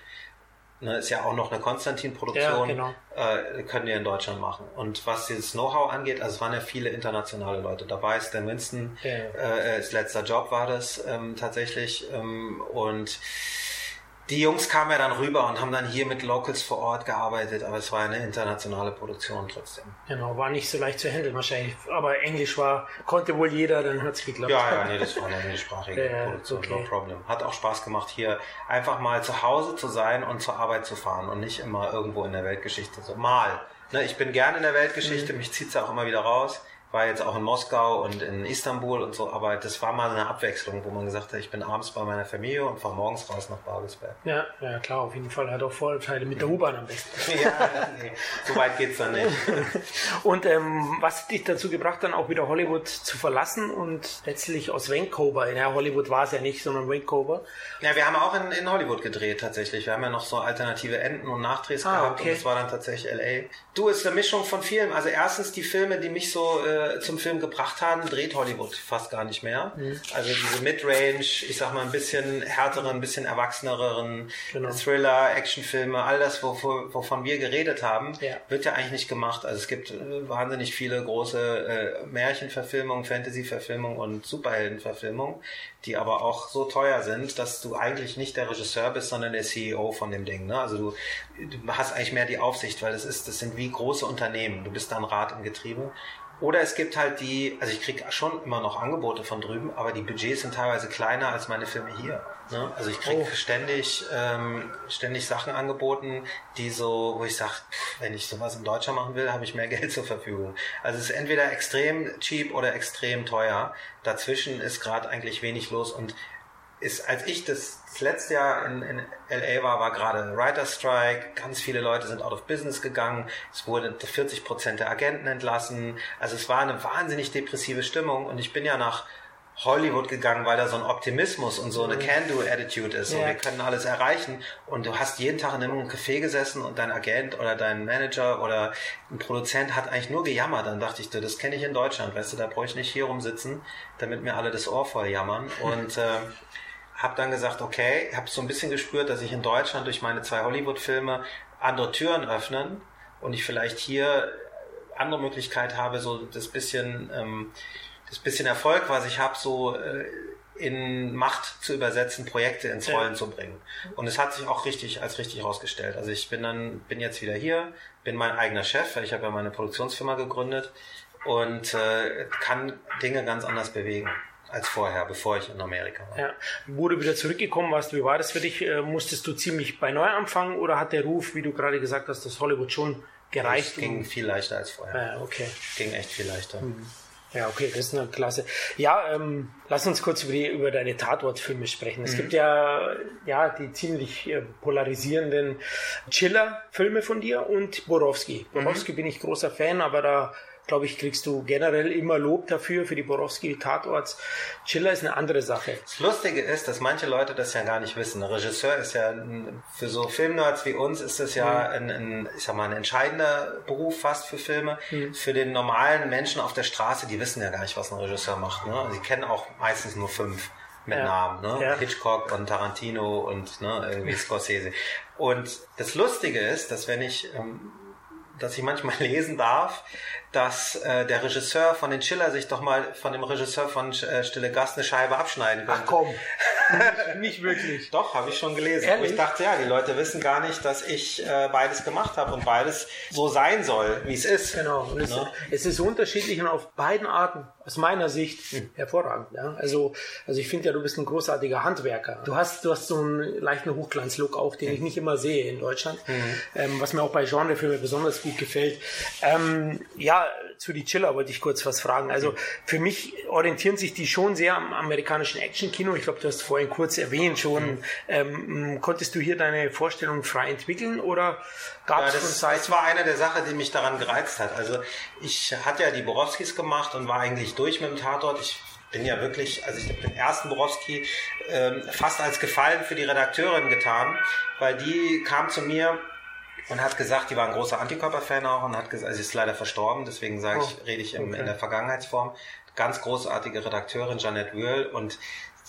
Speaker 2: ne, ist ja auch noch eine Konstantin-Produktion, ja, genau. äh, können wir in Deutschland machen. Und was dieses Know-how angeht, also es waren ja viele internationale Leute dabei. Stan Winston, ja. äh, ist letzter Job war das ähm, tatsächlich. Ähm, und die Jungs kamen ja dann rüber und haben dann hier mit Locals vor Ort gearbeitet, aber es war eine internationale Produktion trotzdem.
Speaker 1: Genau, war nicht so leicht zu handeln wahrscheinlich, aber Englisch war, konnte wohl jeder, dann hat es geklappt.
Speaker 2: Ja, ja, nee, das war eine englischsprachige ja, Produktion, okay. no problem. Hat auch Spaß gemacht, hier einfach mal zu Hause zu sein und zur Arbeit zu fahren und nicht immer irgendwo in der Weltgeschichte, so mal. Ne, ich bin gerne in der Weltgeschichte, mhm. mich zieht es auch immer wieder raus war jetzt auch in Moskau und in Istanbul und so, aber das war mal eine Abwechslung, wo man gesagt hat, ich bin abends bei meiner Familie und fahre morgens raus nach Babelsberg.
Speaker 1: Ja, ja klar, auf jeden Fall. Hat auch Vorteile mit der U-Bahn am besten.
Speaker 2: ja, nee, so weit geht's dann nicht.
Speaker 1: und ähm, was hat dich dazu gebracht, dann auch wieder Hollywood zu verlassen und letztlich aus Vancouver, ja, Hollywood war es ja nicht, sondern Vancouver.
Speaker 2: Ja, wir haben auch in, in Hollywood gedreht tatsächlich. Wir haben ja noch so alternative Enden und Nachdrehs ah, gehabt okay. und das war dann tatsächlich LA. Du, ist eine Mischung von vielen. Also erstens die Filme, die mich so äh, zum Film gebracht haben, dreht Hollywood fast gar nicht mehr. Mhm. Also diese Midrange, ich sag mal ein bisschen härteren, ein bisschen erwachseneren genau. Thriller, Actionfilme, all das, wovon wir geredet haben, ja. wird ja eigentlich nicht gemacht. Also es gibt äh, wahnsinnig viele große äh, Märchenverfilmungen, Fantasyverfilmungen und Superheldenverfilmungen, die aber auch so teuer sind, dass du eigentlich nicht der Regisseur bist, sondern der CEO von dem Ding. Ne? Also du, du hast eigentlich mehr die Aufsicht, weil das ist, das sind wie große Unternehmen. Du bist dann Rad im Getriebe. Oder es gibt halt die, also ich kriege schon immer noch Angebote von drüben, aber die Budgets sind teilweise kleiner als meine Filme hier. Ne? Also ich kriege oh. ständig, ähm, ständig Sachen angeboten, die so, wo ich sage, wenn ich sowas in Deutschland machen will, habe ich mehr Geld zur Verfügung. Also es ist entweder extrem cheap oder extrem teuer. Dazwischen ist gerade eigentlich wenig los und ist, als ich das, das letzte Jahr in, in LA war, war gerade ein Writer Strike. Ganz viele Leute sind out of business gegangen. Es wurden 40 Prozent der Agenten entlassen. Also es war eine wahnsinnig depressive Stimmung und ich bin ja nach Hollywood gegangen, weil da so ein Optimismus und so eine mhm. Can-Do-Attitude ist. Ja. Und wir können alles erreichen. Und du hast jeden Tag in einem Café gesessen und dein Agent oder dein Manager oder ein Produzent hat eigentlich nur gejammert. Dann dachte ich, das kenne ich in Deutschland, weißt du, da brauche ich nicht hier rumsitzen, damit mir alle das Ohr voll jammern. Und äh, habe dann gesagt, okay, habe so ein bisschen gespürt, dass ich in Deutschland durch meine zwei Hollywood-Filme andere Türen öffnen und ich vielleicht hier andere Möglichkeit habe, so das bisschen, ähm, das bisschen Erfolg, was ich habe, so äh, in Macht zu übersetzen, Projekte ins Rollen ja. zu bringen. Und es hat sich auch richtig als richtig herausgestellt. Also ich bin dann, bin jetzt wieder hier, bin mein eigener Chef, weil ich habe ja meine Produktionsfirma gegründet und äh, kann Dinge ganz anders bewegen als vorher, bevor ich in Amerika war.
Speaker 1: Ja. Wo du wieder zurückgekommen warst, wie war das für dich? Äh, musstest du ziemlich bei neu anfangen oder hat der Ruf, wie du gerade gesagt hast, das Hollywood schon gereicht? Es
Speaker 2: ging viel leichter als vorher.
Speaker 1: Ja, okay.
Speaker 2: Ging echt viel leichter. Mhm.
Speaker 1: Ja, okay, das ist eine klasse. Ja, ähm, lass uns kurz über, die, über deine Tatortfilme sprechen. Es mhm. gibt ja, ja die ziemlich äh, polarisierenden Chiller-Filme von dir und Borowski. Borowski mhm. bin ich großer Fan, aber da glaube ich, kriegst du generell immer Lob dafür, für die Borowski Tatorts. Chiller ist eine andere Sache.
Speaker 2: Das Lustige ist, dass manche Leute das ja gar nicht wissen. Ein Regisseur ist ja, für so Filmnerds wie uns ist das ja mhm. ein, ein, ich sag mal, ein entscheidender Beruf fast für Filme. Mhm. Für den normalen Menschen auf der Straße, die wissen ja gar nicht, was ein Regisseur macht. Ne? Sie kennen auch meistens nur fünf mit ja. Namen, ne? Ja. Hitchcock und Tarantino und ne, irgendwie Scorsese. Und das Lustige ist, dass wenn ich ähm, dass ich manchmal lesen darf, dass äh, der Regisseur von den Chiller sich doch mal von dem Regisseur von äh, Stille Gast eine Scheibe abschneiden könnte.
Speaker 1: Ach komm, nicht wirklich.
Speaker 2: Doch, habe ich schon gelesen. Ehrlich? ich dachte, ja, die Leute wissen gar nicht, dass ich äh, beides gemacht habe und beides so sein soll, wie es ist.
Speaker 1: Genau. Und es, ne? es ist unterschiedlich und auf beiden Arten aus meiner Sicht hm. hervorragend. Ja? Also, also ich finde ja, du bist ein großartiger Handwerker. Du hast, du hast so einen leichten Hochglanzlook auch, den hm. ich nicht immer sehe in Deutschland, hm. ähm, was mir auch bei Genrefilmen besonders gut gefällt. Ähm, ja, zu die Chiller wollte ich kurz was fragen. Also für mich orientieren sich die schon sehr am amerikanischen Action-Kino. Ich glaube, du hast vorhin kurz erwähnt schon. Mhm. Ähm, konntest du hier deine Vorstellung frei entwickeln oder gab es
Speaker 2: ja, das, das war eine der Sachen, die mich daran gereizt hat. Also ich hatte ja die Borowskis gemacht und war eigentlich durch mit dem Tatort. Ich bin ja wirklich, also ich habe den ersten Borowski ähm, fast als Gefallen für die Redakteurin getan, weil die kam zu mir und hat gesagt, die war ein großer Antikörperfan auch und hat gesagt, also sie ist leider verstorben, deswegen sage ich, oh, rede ich im, okay. in der Vergangenheitsform. Ganz großartige Redakteurin Janet Wöhl und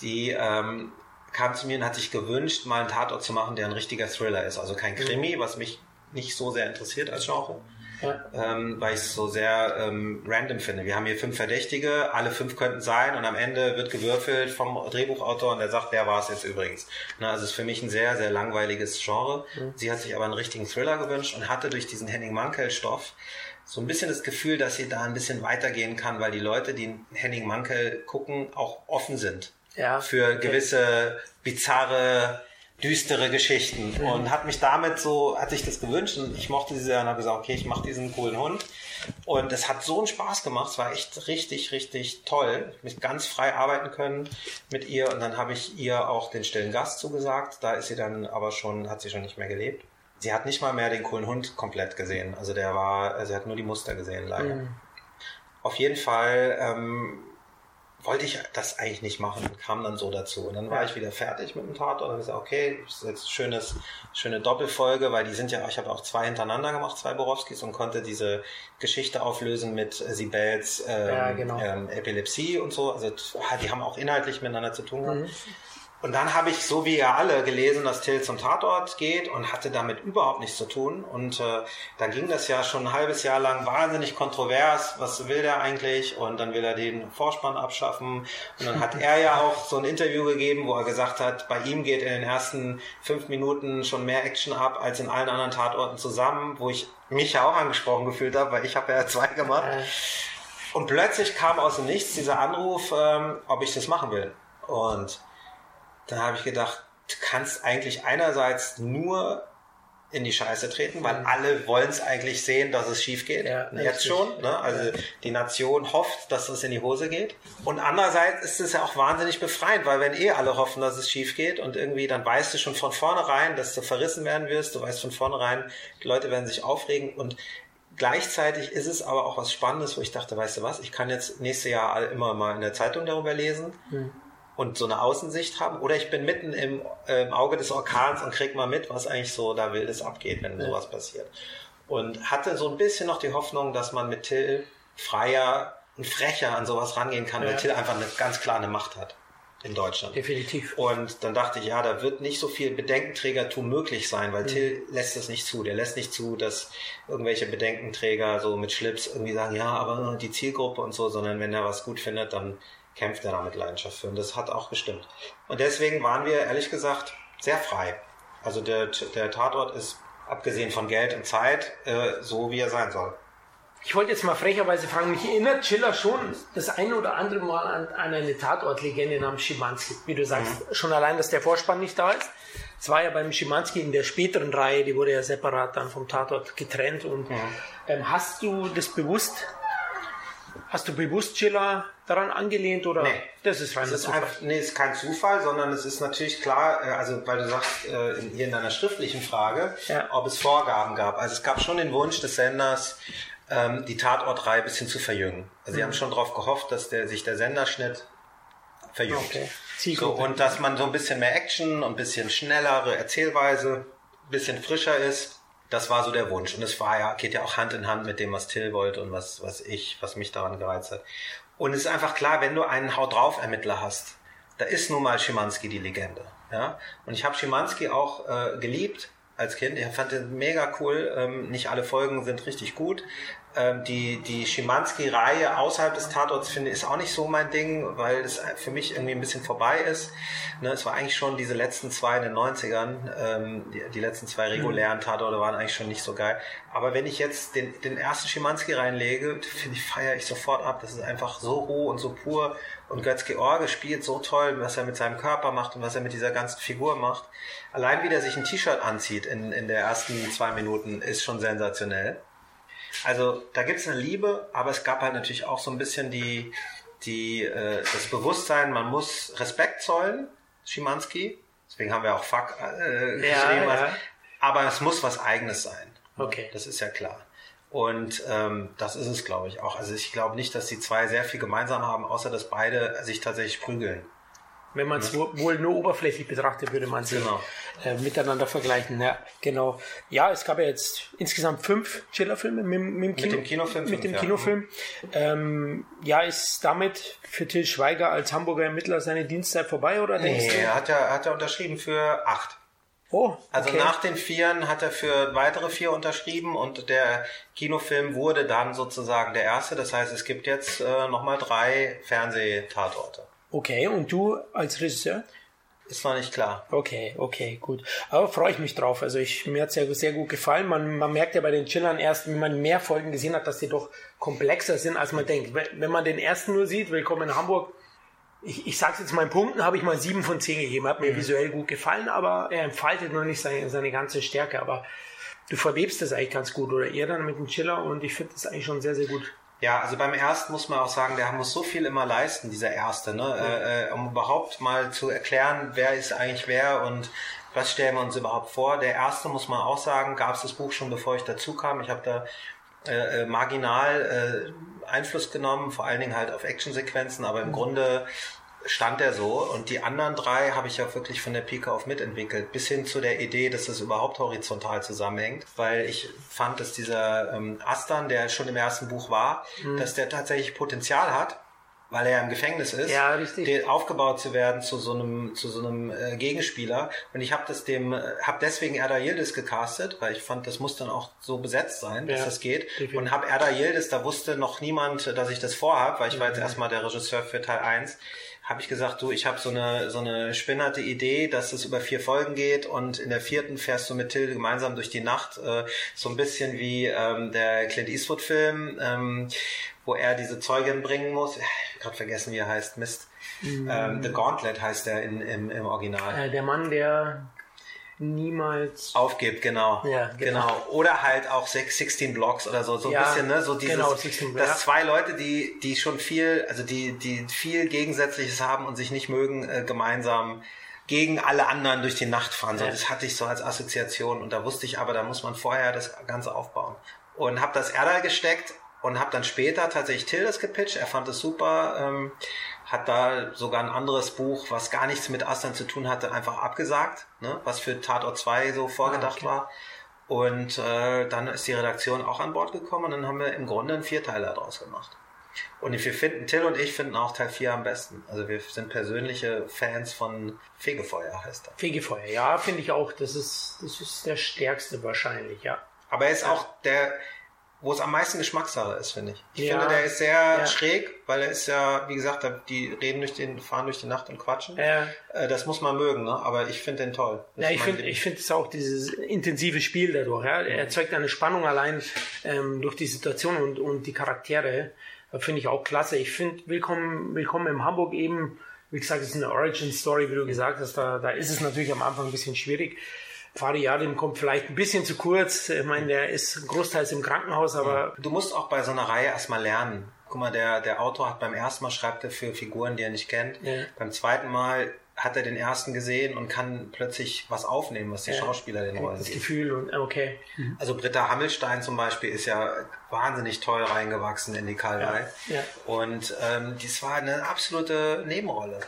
Speaker 2: die ähm, kam zu mir und hat sich gewünscht, mal einen Tatort zu machen, der ein richtiger Thriller ist. Also kein Krimi, was mich nicht so sehr interessiert als Genre. Ja. Ähm, weil ich es so sehr ähm, random finde. Wir haben hier fünf Verdächtige, alle fünf könnten sein und am Ende wird gewürfelt vom Drehbuchautor und der sagt, wer war es jetzt übrigens. Na, also es ist für mich ein sehr, sehr langweiliges Genre. Mhm. Sie hat sich aber einen richtigen Thriller gewünscht und hatte durch diesen Henning Mankel-Stoff so ein bisschen das Gefühl, dass sie da ein bisschen weitergehen kann, weil die Leute, die Henning Mankel gucken, auch offen sind ja, für okay. gewisse bizarre, düstere Geschichten mhm. und hat mich damit so, hat sich das gewünscht und ich mochte sie sehr und habe gesagt, okay, ich mache diesen coolen Hund und es hat so einen Spaß gemacht, es war echt richtig, richtig toll, mich ganz frei arbeiten können mit ihr und dann habe ich ihr auch den stillen Gast zugesagt, da ist sie dann aber schon, hat sie schon nicht mehr gelebt. Sie hat nicht mal mehr den coolen Hund komplett gesehen, also der war, also sie hat nur die Muster gesehen leider. Mhm. Auf jeden Fall ähm, wollte ich das eigentlich nicht machen, kam dann so dazu. Und dann war ich wieder fertig mit dem Tatort und habe gesagt, okay, das ist jetzt schönes, schöne Doppelfolge, weil die sind ja, ich habe auch zwei hintereinander gemacht, zwei Borowskis und konnte diese Geschichte auflösen mit Sibels ähm, ja, genau. ähm, Epilepsie und so. Also die haben auch inhaltlich miteinander zu tun gehabt. Mhm. Und dann habe ich, so wie ihr alle, gelesen, dass Till zum Tatort geht und hatte damit überhaupt nichts zu tun. Und äh, dann ging das ja schon ein halbes Jahr lang wahnsinnig kontrovers. Was will der eigentlich? Und dann will er den Vorspann abschaffen. Und dann hat er ja auch so ein Interview gegeben, wo er gesagt hat, bei ihm geht in den ersten fünf Minuten schon mehr Action ab als in allen anderen Tatorten zusammen, wo ich mich ja auch angesprochen gefühlt habe, weil ich habe ja zwei gemacht. Und plötzlich kam aus dem Nichts dieser Anruf, ähm, ob ich das machen will. Und dann habe ich gedacht, du kannst eigentlich einerseits nur in die Scheiße treten, weil mhm. alle wollen es eigentlich sehen, dass es schief geht. Ja, jetzt richtig. schon. Ne? Also die Nation hofft, dass es in die Hose geht. Und andererseits ist es ja auch wahnsinnig befreiend, weil wenn eh alle hoffen, dass es schief geht und irgendwie dann weißt du schon von vornherein, dass du verrissen werden wirst, du weißt von vornherein, die Leute werden sich aufregen und Gleichzeitig ist es aber auch was Spannendes, wo ich dachte, weißt du was, ich kann jetzt nächstes Jahr immer mal in der Zeitung darüber lesen. Mhm und so eine Außensicht haben. Oder ich bin mitten im, äh, im Auge des Orkans und krieg mal mit, was eigentlich so da wildes abgeht, wenn ja. sowas passiert. Und hatte so ein bisschen noch die Hoffnung, dass man mit Till freier und frecher an sowas rangehen kann, ja. weil Till einfach eine ganz klare Macht hat in Deutschland.
Speaker 1: Definitiv.
Speaker 2: Und dann dachte ich, ja, da wird nicht so viel Bedenkenträgertum möglich sein, weil mhm. Till lässt das nicht zu. Der lässt nicht zu, dass irgendwelche Bedenkenträger so mit Schlips irgendwie sagen, ja, aber die Zielgruppe und so, sondern wenn er was gut findet, dann kämpft er da mit Leidenschaft für. Und das hat auch gestimmt. Und deswegen waren wir ehrlich gesagt sehr frei. Also der, der Tatort ist, abgesehen von Geld und Zeit, äh, so wie er sein soll.
Speaker 1: Ich wollte jetzt mal frecherweise fragen, mich erinnert Chiller schon das eine oder andere Mal an, an eine Tatortlegende namens Schimanski. Wie du sagst, mhm. schon allein, dass der Vorspann nicht da ist. Es war ja beim Schimanski in der späteren Reihe, die wurde ja separat dann vom Tatort getrennt. Und mhm. ähm, hast du das bewusst Hast du bewusst Chiller daran angelehnt oder?
Speaker 2: Nee. Das ist rein das ist Einfach, nee, ist kein Zufall, sondern es ist natürlich klar, äh, also weil du sagst äh, hier in deiner schriftlichen Frage, ja. ob es Vorgaben gab. Also es gab schon den Wunsch des Senders, ähm, die Tatortreihe ein bisschen zu verjüngen. Also mhm. sie haben schon darauf gehofft, dass der, sich der Senderschnitt verjüngt. Okay. So, und dass man so ein bisschen mehr Action und ein bisschen schnellere Erzählweise, ein bisschen frischer ist das war so der Wunsch. Und es war ja, geht ja auch Hand in Hand mit dem, was Till wollte und was, was ich, was mich daran gereizt hat. Und es ist einfach klar, wenn du einen Haut drauf Ermittler hast, da ist nun mal Schimanski die Legende. Ja? Und ich habe Schimanski auch äh, geliebt als Kind. Ich fand den mega cool. Ähm, nicht alle Folgen sind richtig gut. Ähm, die die Schimanski-Reihe außerhalb des Tatorts finde ist auch nicht so mein Ding, weil es für mich irgendwie ein bisschen vorbei ist. Ne, es war eigentlich schon diese letzten zwei in den 90ern, ähm, die, die letzten zwei regulären Tatorte waren eigentlich schon nicht so geil. Aber wenn ich jetzt den, den ersten Schimanski reinlege, finde ich, feiere ich sofort ab. Das ist einfach so roh und so pur. Und Götz George spielt so toll, was er mit seinem Körper macht und was er mit dieser ganzen Figur macht. Allein wie der sich ein T-Shirt anzieht in, in der ersten zwei Minuten ist schon sensationell. Also da gibt es eine Liebe, aber es gab halt natürlich auch so ein bisschen die, die, äh, das Bewusstsein, man muss Respekt zollen, Schimanski. Deswegen haben wir auch Fuck äh, geschrieben. Ja, ja. Aber es muss was Eigenes sein. Okay. Das ist ja klar. Und ähm, das ist es, glaube ich, auch. Also ich glaube nicht, dass die zwei sehr viel gemeinsam haben, außer dass beide sich tatsächlich prügeln.
Speaker 1: Wenn man es ja. wohl nur oberflächlich betrachtet, würde man sie genau. äh, miteinander vergleichen. Ja, genau. Ja, es gab ja jetzt insgesamt fünf Chiller-Filme mit, mit,
Speaker 2: mit, dem Kinofilm.
Speaker 1: Mit dem ja. Kinofilm. Ähm, ja, ist damit für Till Schweiger als Hamburger Ermittler seine Dienstzeit vorbei, oder
Speaker 2: nee, er hat ja, hat ja unterschrieben für acht.
Speaker 1: Oh,
Speaker 2: also okay. Also nach den Vieren hat er für weitere vier unterschrieben und der Kinofilm wurde dann sozusagen der erste. Das heißt, es gibt jetzt äh, nochmal drei Fernsehtatorte.
Speaker 1: Okay, und du als Regisseur?
Speaker 2: Ist noch nicht klar.
Speaker 1: Okay, okay, gut. Aber freue ich mich drauf. Also ich, mir hat es ja sehr gut gefallen. Man, man merkt ja bei den Chillern erst, wenn man mehr Folgen gesehen hat, dass die doch komplexer sind, als man denkt. Wenn man den ersten nur sieht, Willkommen in Hamburg, ich, ich sage jetzt in Punkten, habe ich mal sieben von zehn gegeben. Hat mir mhm. visuell gut gefallen, aber er entfaltet noch nicht seine, seine ganze Stärke. Aber du verwebst das eigentlich ganz gut oder eher dann mit dem Chiller und ich finde das eigentlich schon sehr, sehr gut.
Speaker 2: Ja, also beim ersten muss man auch sagen, der muss so viel immer leisten, dieser erste, ne? Ja. Äh, um überhaupt mal zu erklären, wer ist eigentlich wer und was stellen wir uns überhaupt vor. Der erste muss man auch sagen, gab es das Buch schon bevor ich dazu kam. Ich habe da äh, äh, marginal äh, Einfluss genommen, vor allen Dingen halt auf Actionsequenzen, aber im mhm. Grunde stand er so und die anderen drei habe ich ja wirklich von der Pike auf mitentwickelt, bis hin zu der Idee, dass es überhaupt horizontal zusammenhängt, weil ich fand, dass dieser ähm, Astan, der schon im ersten Buch war, mhm. dass der tatsächlich Potenzial hat, weil er im Gefängnis ist,
Speaker 1: ja,
Speaker 2: aufgebaut zu werden zu so einem zu so einem äh, Gegenspieler. Und ich habe das dem, äh, habe deswegen Erda Yildiz gecastet, weil ich fand, das muss dann auch so besetzt sein, dass ja, das geht. Definitiv. Und habe Erda Yildiz, da wusste noch niemand, dass ich das vorhab, weil ich mhm. war jetzt mhm. erstmal der Regisseur für Teil 1 habe ich gesagt, du, ich habe so eine so eine spinnerte Idee, dass es über vier Folgen geht und in der vierten fährst du mit Till gemeinsam durch die Nacht, äh, so ein bisschen wie ähm, der Clint Eastwood Film, ähm, wo er diese Zeugin bringen muss. Ich gerade vergessen, wie er heißt. Mist. Mhm. Ähm, The Gauntlet heißt er in, im, im Original.
Speaker 1: Äh, der Mann, der niemals
Speaker 2: aufgibt, genau. Ja, genau. genau. Oder halt auch 16 Blocks oder so, so ein ja, bisschen, ne, so dieses, genau, 16, dass zwei Leute, die, die schon viel, also die, die viel Gegensätzliches haben und sich nicht mögen, äh, gemeinsam gegen alle anderen durch die Nacht fahren. So, ja. Das hatte ich so als Assoziation und da wusste ich aber, da muss man vorher das Ganze aufbauen. Und habe das Erdal gesteckt und habe dann später tatsächlich Tildes gepitcht. Er fand es super. Ähm, hat da sogar ein anderes Buch, was gar nichts mit Astern zu tun hatte, einfach abgesagt, ne? was für Tatort 2 so vorgedacht ah, okay. war. Und äh, dann ist die Redaktion auch an Bord gekommen und dann haben wir im Grunde einen Vierteiler daraus gemacht. Und wir finden, Till und ich finden auch Teil 4 am besten. Also wir sind persönliche Fans von Fegefeuer, heißt er.
Speaker 1: Fegefeuer, ja, finde ich auch. Das ist, das ist der stärkste wahrscheinlich, ja.
Speaker 2: Aber er ist auch der, wo es am meisten Geschmackssache ist, finde ich. Ich ja, finde, der ist sehr ja. schräg, weil er ist ja, wie gesagt, die reden durch den, fahren durch die Nacht und quatschen. Ja. Äh, das muss man mögen, ne? aber ich finde den toll.
Speaker 1: Das ja, ich finde, ich finde es auch dieses intensive Spiel dadurch. Ja? Er erzeugt eine Spannung allein ähm, durch die Situation und, und die Charaktere. Finde ich auch klasse. Ich finde Willkommen, Willkommen in Hamburg eben, wie gesagt, es ist eine Origin Story, wie du gesagt hast. Da, da ist es natürlich am Anfang ein bisschen schwierig. Fariadim kommt vielleicht ein bisschen zu kurz. Ich meine, der ist großteils im Krankenhaus, aber.
Speaker 2: Du musst auch bei so einer Reihe erstmal lernen. Guck mal, der, der Autor hat beim ersten Mal schreibt er für Figuren, die er nicht kennt. Ja. Beim zweiten Mal hat er den ersten gesehen und kann plötzlich was aufnehmen, was die ja. Schauspieler den wollen.
Speaker 1: Das Gefühl und okay.
Speaker 2: Mhm. Also Britta Hammelstein zum Beispiel ist ja wahnsinnig toll reingewachsen in die Kalwei. Ja. Ja. Und ähm, das war eine absolute Nebenrolle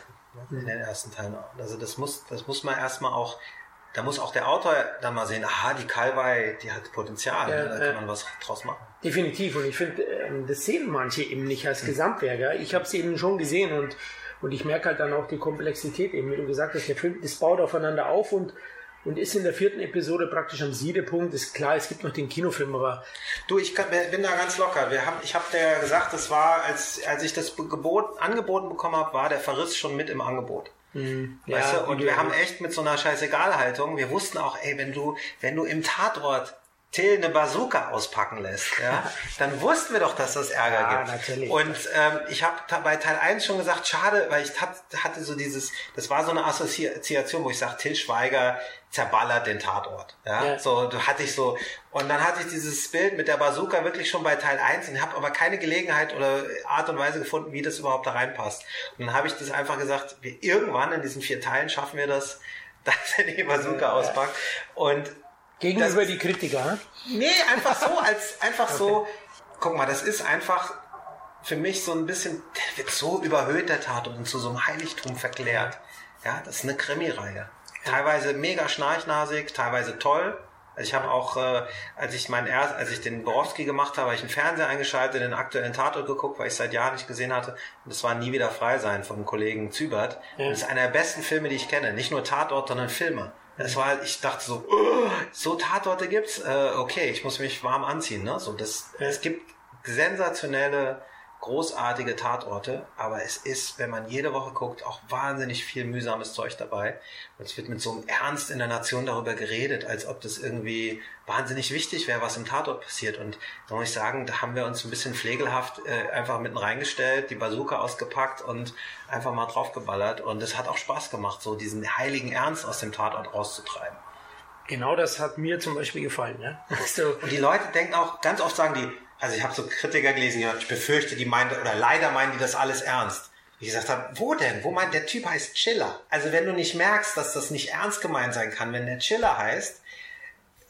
Speaker 2: ne, in den ersten Teilen. Also das muss, das muss man erstmal auch da muss auch der Autor dann mal sehen, aha, die Kalwei, die hat Potenzial, ja, ne? da kann man was draus machen.
Speaker 1: Definitiv. Und ich finde, ähm, das sehen manche eben nicht als Gesamtwerk. Ich habe es eben schon gesehen und, und ich merke halt dann auch die Komplexität eben, wie du gesagt hast, der Film, das baut aufeinander auf und und ist in der vierten Episode praktisch am Siedepunkt. Ist klar, es gibt noch den Kinofilm, aber.
Speaker 2: Du, ich kann, bin da ganz locker. Wir haben, ich habe dir gesagt, das war, als, als ich das Gebot, angeboten bekommen habe, war der Verriss schon mit im Angebot. Mhm. Weißt ja, du? Und wir haben echt mit so einer Scheißegal-Haltung, wir wussten auch, ey, wenn du, wenn du im Tatort Till eine Bazooka auspacken lässt, ja, dann wussten wir doch, dass das Ärger ja, gibt. Natürlich. Und ähm, ich habe bei Teil 1 schon gesagt, schade, weil ich hatte so dieses, das war so eine Assoziation, wo ich sage, Till Schweiger zerballert den Tatort. Ja? ja. So, du hatte ich so, und dann hatte ich dieses Bild mit der Bazooka wirklich schon bei Teil 1 und habe aber keine Gelegenheit oder Art und Weise gefunden, wie das überhaupt da reinpasst. Und dann habe ich das einfach gesagt, wir, irgendwann in diesen vier Teilen schaffen wir das, dass er die Bazooka ja, auspackt. Und
Speaker 1: Gegenüber das, die Kritiker, ne?
Speaker 2: Nee, einfach so, als einfach okay. so. Guck mal, das ist einfach für mich so ein bisschen, der wird so überhöht, der Tatort, und zu so einem Heiligtum verklärt. Ja, das ist eine Krimi-Reihe. Teilweise mega schnarchnasig, teilweise toll. Also ich habe auch, äh, als ich meinen erst, als ich den Borowski gemacht habe, habe ich einen Fernseher eingeschaltet, den aktuellen Tatort geguckt, weil ich seit Jahren nicht gesehen hatte. Und das war nie wieder frei sein vom Kollegen Zübert. Ja. das ist einer der besten Filme, die ich kenne. Nicht nur Tatort, sondern Filme. Das war, halt, ich dachte so, oh, so Tatorte gibt's. Äh, okay, ich muss mich warm anziehen. Ne? So, das, es gibt sensationelle großartige Tatorte, aber es ist, wenn man jede Woche guckt, auch wahnsinnig viel mühsames Zeug dabei. Und es wird mit so einem Ernst in der Nation darüber geredet, als ob das irgendwie wahnsinnig wichtig wäre, was im Tatort passiert. Und da muss ich sagen, da haben wir uns ein bisschen pflegelhaft äh, einfach mitten reingestellt, die Bazooka ausgepackt und einfach mal draufgeballert. Und es hat auch Spaß gemacht, so diesen heiligen Ernst aus dem Tatort rauszutreiben.
Speaker 1: Genau das hat mir zum Beispiel gefallen. Ja?
Speaker 2: Also, und die Leute denken auch, ganz oft sagen die, also ich habe so Kritiker gelesen, ja, ich befürchte, die meinen, oder leider meinen die das alles ernst. Wie gesagt habe, wo denn? Wo meint der Typ heißt Chiller? Also wenn du nicht merkst, dass das nicht ernst gemeint sein kann, wenn der Chiller heißt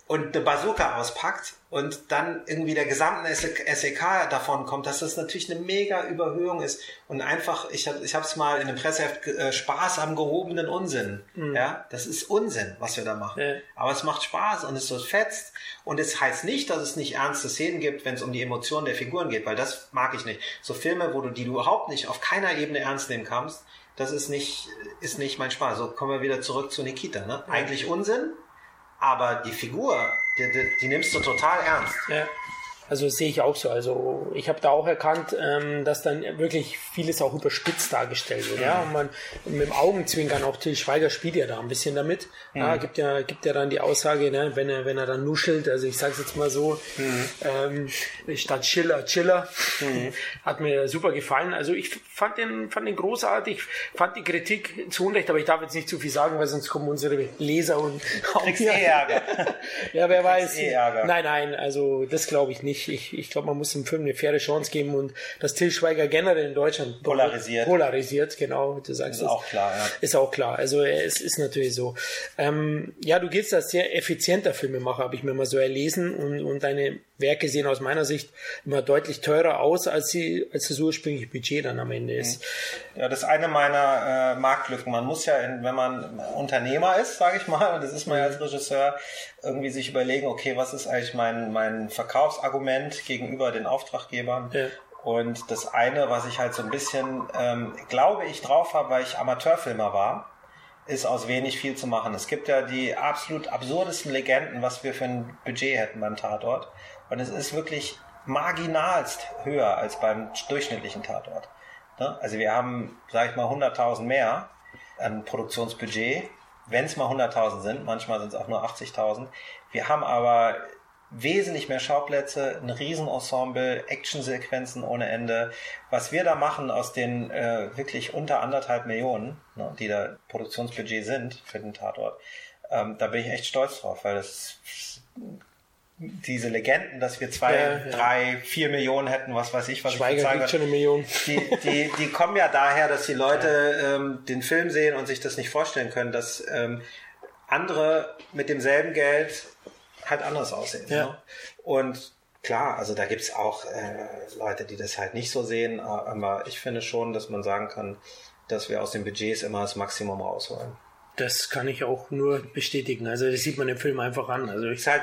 Speaker 2: und eine Bazooka auspackt, und dann irgendwie der gesamten SEK davon kommt, dass das natürlich eine mega Überhöhung ist und einfach, ich habe ich es mal in einem Presseheft äh, Spaß am gehobenen Unsinn. Mhm. Ja, das ist Unsinn, was wir da machen. Ja. Aber es macht Spaß und es so fetzt und es heißt nicht, dass es nicht ernste Szenen gibt, wenn es um die Emotionen der Figuren geht, weil das mag ich nicht. So Filme, wo du die du überhaupt nicht auf keiner Ebene ernst nehmen kannst, das ist nicht ist nicht mein Spaß. So kommen wir wieder zurück zu Nikita, ne? Eigentlich Unsinn, aber die Figur die, die, die nimmst du total ernst.
Speaker 1: Ja. Also das sehe ich auch so. Also ich habe da auch erkannt, ähm, dass dann wirklich vieles auch überspitzt dargestellt wird. Mhm. Ja, und man mit dem Augenzwinkern auch Till Schweiger spielt ja da ein bisschen damit. Mhm. Ja, gibt ja gibt ja dann die Aussage, ne, wenn er wenn er dann nuschelt, also ich sage es jetzt mal so, mhm. ähm, statt Chiller Chiller, mhm. hat mir super gefallen. Also ich fand den fand den großartig, fand die Kritik zu Unrecht, aber ich darf jetzt nicht zu viel sagen, weil sonst kommen unsere Leser und
Speaker 2: auch eh Ärger.
Speaker 1: ja, wer weiß. Eh Ärger. Nein, nein, also das glaube ich nicht ich, ich, ich glaube, man muss dem Film eine faire Chance geben und dass Till Schweiger generell in Deutschland
Speaker 2: polarisiert.
Speaker 1: Polarisiert, genau, du sagst
Speaker 2: ist es. auch klar, ja.
Speaker 1: Ist auch klar. Also es ist natürlich so. Ähm, ja, du gehst als sehr effizienter Filmemacher, habe ich mir mal so erlesen und, und deine Werke sehen aus meiner Sicht immer deutlich teurer aus, als sie, als das ursprüngliche Budget dann am Ende ist.
Speaker 2: Ja, das ist eine meiner äh, Marktlücken. Man muss ja, in, wenn man Unternehmer ist, sage ich mal, und das ist man ja als Regisseur, irgendwie sich überlegen, okay, was ist eigentlich mein, mein Verkaufsargument gegenüber den Auftraggebern? Ja. Und das eine, was ich halt so ein bisschen, ähm, glaube ich, drauf habe, weil ich Amateurfilmer war, ist aus wenig viel zu machen. Es gibt ja die absolut absurdesten Legenden, was wir für ein Budget hätten beim Tatort. Und es ist wirklich marginalst höher als beim durchschnittlichen Tatort. Ne? Also wir haben, sage ich mal, 100.000 mehr an Produktionsbudget, wenn es mal 100.000 sind, manchmal sind es auch nur 80.000. Wir haben aber wesentlich mehr Schauplätze, ein Riesenensemble, Actionsequenzen ohne Ende. Was wir da machen aus den äh, wirklich unter anderthalb Millionen, ne, die da Produktionsbudget sind für den Tatort, ähm, da bin ich echt stolz drauf, weil das diese Legenden, dass wir zwei, ja, ja. drei, vier Millionen hätten, was weiß ich, was
Speaker 1: Schweiger ich schon eine Million.
Speaker 2: Die, die, die kommen ja daher, dass die Leute ähm, den Film sehen und sich das nicht vorstellen können, dass ähm, andere mit demselben Geld halt anders aussehen. Ja. Ne? Und klar, also da gibt's auch äh, Leute, die das halt nicht so sehen, aber ich finde schon, dass man sagen kann, dass wir aus den Budgets immer das Maximum rausholen.
Speaker 1: Das kann ich auch nur bestätigen. Also das sieht man im Film einfach an. Also ich
Speaker 2: ist halt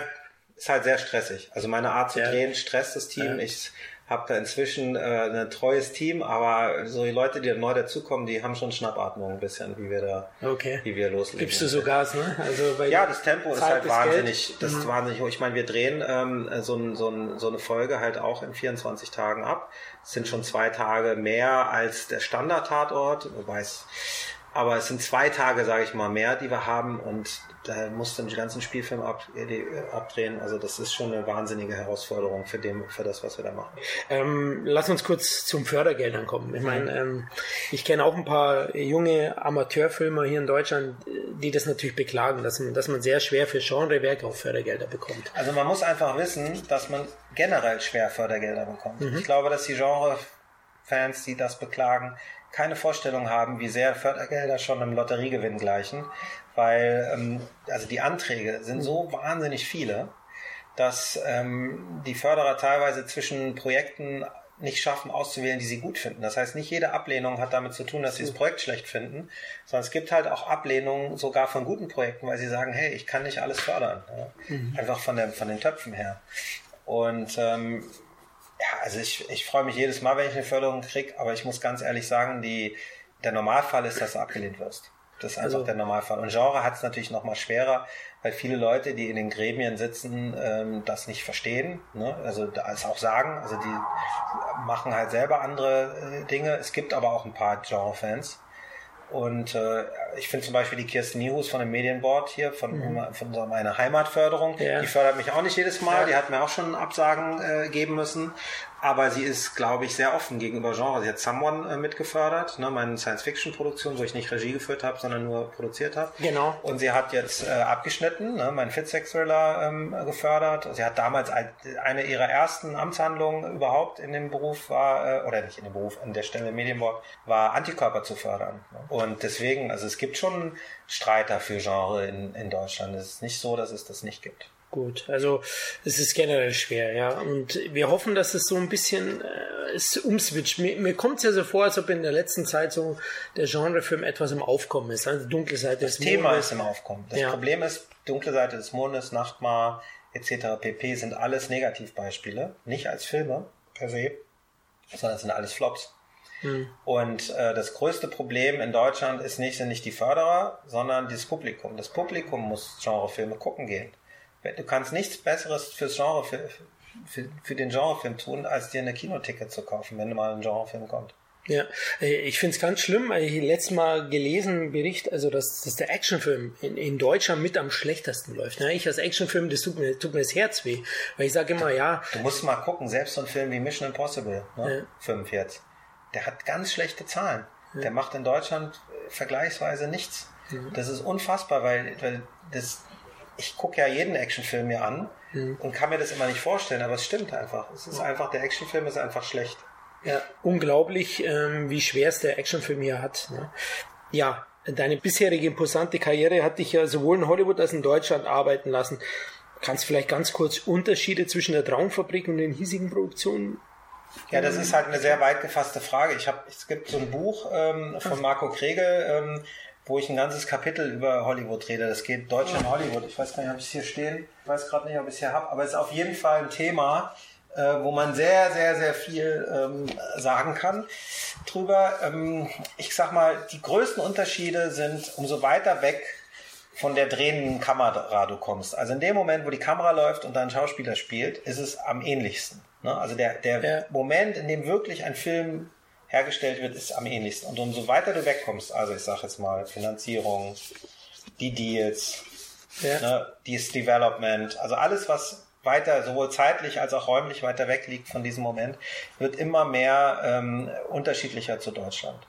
Speaker 2: ist halt sehr stressig. Also meine Art zu ja. drehen stresst das Team. Ja. Ich habe da inzwischen äh, ein treues Team, aber so die Leute, die neu dazukommen, die haben schon Schnappatmung ein bisschen, wie wir da,
Speaker 1: okay.
Speaker 2: wie wir loslegen.
Speaker 1: Gibst du so Gas, ne?
Speaker 2: Also ja, das Tempo ist halt wahnsinnig, Geld. das ist mhm. wahnsinnig hoch. Ich meine, wir drehen ähm, so, ein, so, ein, so eine Folge halt auch in 24 Tagen ab. Es sind schon zwei Tage mehr als der Standard-Tatort, wobei es aber es sind zwei Tage, sage ich mal, mehr, die wir haben und da musst du den ganzen Spielfilm ab, äh, abdrehen. Also das ist schon eine wahnsinnige Herausforderung für, dem, für das, was wir da machen.
Speaker 1: Ähm, lass uns kurz zum Fördergeldern kommen. Ich meine, ähm, ich kenne auch ein paar junge Amateurfilmer hier in Deutschland, die das natürlich beklagen, dass man, dass man sehr schwer für Genrewerke auch Fördergelder bekommt.
Speaker 2: Also man muss einfach wissen, dass man generell schwer Fördergelder bekommt. Mhm. Ich glaube, dass die Genre-Fans, die das beklagen, keine Vorstellung haben, wie sehr Fördergelder schon im Lotteriegewinn gleichen, weil ähm, also die Anträge sind so wahnsinnig viele, dass ähm, die Förderer teilweise zwischen Projekten nicht schaffen auszuwählen, die sie gut finden. Das heißt, nicht jede Ablehnung hat damit zu tun, dass sie das Projekt schlecht finden, sondern es gibt halt auch Ablehnungen sogar von guten Projekten, weil sie sagen, hey, ich kann nicht alles fördern. Ja? Mhm. Einfach von, der, von den Töpfen her. Und ähm, ja, also ich, ich freue mich jedes Mal, wenn ich eine Förderung kriege, aber ich muss ganz ehrlich sagen, die, der Normalfall ist, dass du abgelehnt wirst. Das ist einfach also, der Normalfall. Und Genre hat es natürlich noch mal schwerer, weil viele Leute, die in den Gremien sitzen, ähm, das nicht verstehen. Ne? Also das auch sagen. Also die machen halt selber andere äh, Dinge. Es gibt aber auch ein paar Genre-Fans. Und äh, ich finde zum Beispiel die Kirsten Nihus von dem Medienboard hier, von, mhm. von meiner Heimatförderung, ja. die fördert mich auch nicht jedes Mal. Ja. Die hat mir auch schon Absagen äh, geben müssen aber sie ist, glaube ich, sehr offen gegenüber Genre. Sie hat Someone äh, mitgefördert, ne, meine Science-Fiction-Produktion, wo ich nicht Regie geführt habe, sondern nur produziert habe.
Speaker 1: Genau.
Speaker 2: Und sie hat jetzt äh, abgeschnitten, ne, meinen Fitsex-Thriller ähm, gefördert. Sie hat damals eine ihrer ersten Amtshandlungen überhaupt in dem Beruf war, äh, oder nicht in dem Beruf, an der Stelle im Medienboard, war Antikörper zu fördern. Ne? Und deswegen, also es gibt schon Streiter für Genre in, in Deutschland. Es ist nicht so, dass es das nicht gibt.
Speaker 1: Gut, also es ist generell schwer, ja. Und wir hoffen, dass es so ein bisschen äh, es umswitcht. Mir, mir kommt es ja so vor, als ob in der letzten Zeit so der Genrefilm etwas im Aufkommen ist. Also dunkle Seite
Speaker 2: das des Thema Mondes. ist im Aufkommen. Das ja. Problem ist, dunkle Seite des Mondes, Nachtmar etc. pp. sind alles Negativbeispiele. Nicht als Filme per se, sondern sind alles Flops. Hm. Und äh, das größte Problem in Deutschland ist nicht, sind nicht die Förderer, sondern das Publikum. Das Publikum muss Genrefilme gucken gehen du kannst nichts Besseres fürs Genre, für, für, für den Genrefilm tun, als dir eine Kinoticket zu kaufen, wenn mal ein Genrefilm kommt.
Speaker 1: Ja, ich finde es ganz schlimm. Ich habe letztes Mal gelesen, einen Bericht, also dass, dass der Actionfilm in, in Deutschland mit am schlechtesten läuft. Ich als Actionfilm, das tut mir, tut mir das Herz weh. Weil ich sage immer, ja.
Speaker 2: Du musst mal gucken, selbst so ein Film wie Mission Impossible, ne? Ja. 45, der hat ganz schlechte Zahlen. Ja. Der macht in Deutschland äh, vergleichsweise nichts. Mhm. Das ist unfassbar, weil, weil das, ich gucke ja jeden Actionfilm mir an mhm. und kann mir das immer nicht vorstellen, aber es stimmt einfach. Es ist einfach, der Actionfilm ist einfach schlecht.
Speaker 1: Ja, unglaublich, ähm, wie schwer es der Actionfilm hier hat. Ne? Ja, deine bisherige imposante Karriere hat dich ja sowohl in Hollywood als in Deutschland arbeiten lassen. Kannst du vielleicht ganz kurz Unterschiede zwischen der Traumfabrik und den hiesigen Produktionen
Speaker 2: ja, das ist halt eine sehr weit gefasste Frage. Ich habe, es gibt so ein Buch ähm, von Marco Kregel, ähm, wo ich ein ganzes Kapitel über Hollywood rede. Das geht Deutschland Hollywood. Ich weiß gar nicht, ob ich es hier stehen. Ich weiß gerade nicht, ob ich es hier habe. Aber es ist auf jeden Fall ein Thema, äh, wo man sehr, sehr, sehr viel ähm, sagen kann drüber. Ähm, ich sag mal, die größten Unterschiede sind, umso weiter weg von der drehenden Kamera du kommst. Also in dem Moment, wo die Kamera läuft und dein Schauspieler spielt, ist es am ähnlichsten. Ne? Also der, der ja. Moment, in dem wirklich ein Film hergestellt wird, ist am ähnlichsten. Und umso weiter du wegkommst, also ich sage jetzt mal Finanzierung, die Deals, ja. ne, dieses Development, also alles, was weiter, sowohl zeitlich als auch räumlich weiter weg liegt von diesem Moment, wird immer mehr ähm, unterschiedlicher zu Deutschland.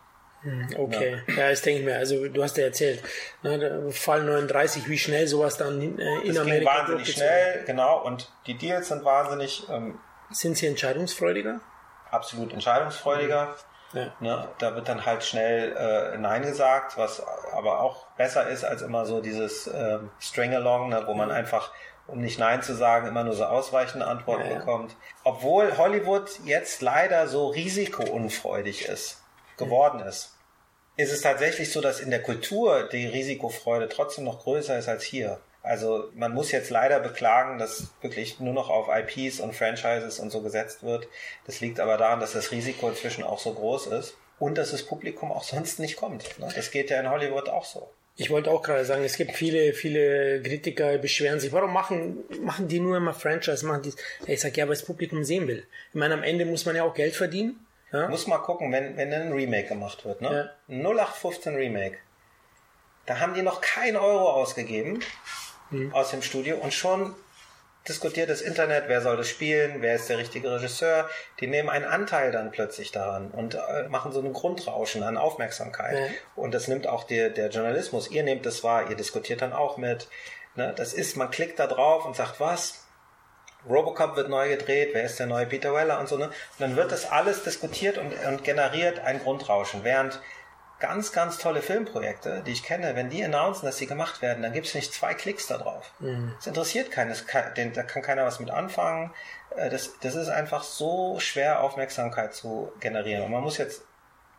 Speaker 1: Hm, okay, ja. ja, das denke ich mir. Also du hast ja erzählt, ne, Fall 39, wie schnell sowas dann äh, in das Amerika
Speaker 2: ging wahnsinnig schnell, genau. Und die Deals sind wahnsinnig. Ähm,
Speaker 1: sind sie entscheidungsfreudiger?
Speaker 2: Absolut entscheidungsfreudiger. Ja. Ne, da wird dann halt schnell äh, Nein gesagt, was aber auch besser ist als immer so dieses ähm, String-Along, ne, wo man einfach, um nicht Nein zu sagen, immer nur so ausweichende Antworten ja, bekommt. Obwohl Hollywood jetzt leider so risikounfreudig ist, geworden ist, ist es tatsächlich so, dass in der Kultur die Risikofreude trotzdem noch größer ist als hier. Also man muss jetzt leider beklagen, dass wirklich nur noch auf IPs und Franchises und so gesetzt wird. Das liegt aber daran, dass das Risiko inzwischen auch so groß ist und dass das Publikum auch sonst nicht kommt. Ne? Das geht ja in Hollywood auch so.
Speaker 1: Ich wollte auch gerade sagen, es gibt viele, viele Kritiker, beschweren sich, warum machen, machen die nur immer Franchise, machen die, ich sage, ja, weil das Publikum sehen will. Ich meine, am Ende muss man ja auch Geld verdienen. Ja?
Speaker 2: Muss mal gucken, wenn, wenn ein Remake gemacht wird, ne? Ja. 0815 Remake. Da haben die noch kein Euro ausgegeben mhm. aus dem Studio und schon diskutiert das Internet, wer soll das spielen, wer ist der richtige Regisseur. Die nehmen einen Anteil dann plötzlich daran und äh, machen so einen Grundrauschen an Aufmerksamkeit. Ja. Und das nimmt auch der, der Journalismus. Ihr nehmt das wahr, ihr diskutiert dann auch mit. Ne? Das ist, man klickt da drauf und sagt, was? Robocop wird neu gedreht, wer ist der neue Peter Weller und so. Ne? Und dann wird das alles diskutiert und, und generiert ein Grundrauschen. Während ganz, ganz tolle Filmprojekte, die ich kenne, wenn die announcen, dass sie gemacht werden, dann gibt es nicht zwei Klicks da drauf. Mhm. Das interessiert keinen, das kann, da kann keiner was mit anfangen. Äh, das, das ist einfach so schwer, Aufmerksamkeit zu generieren. Und man muss jetzt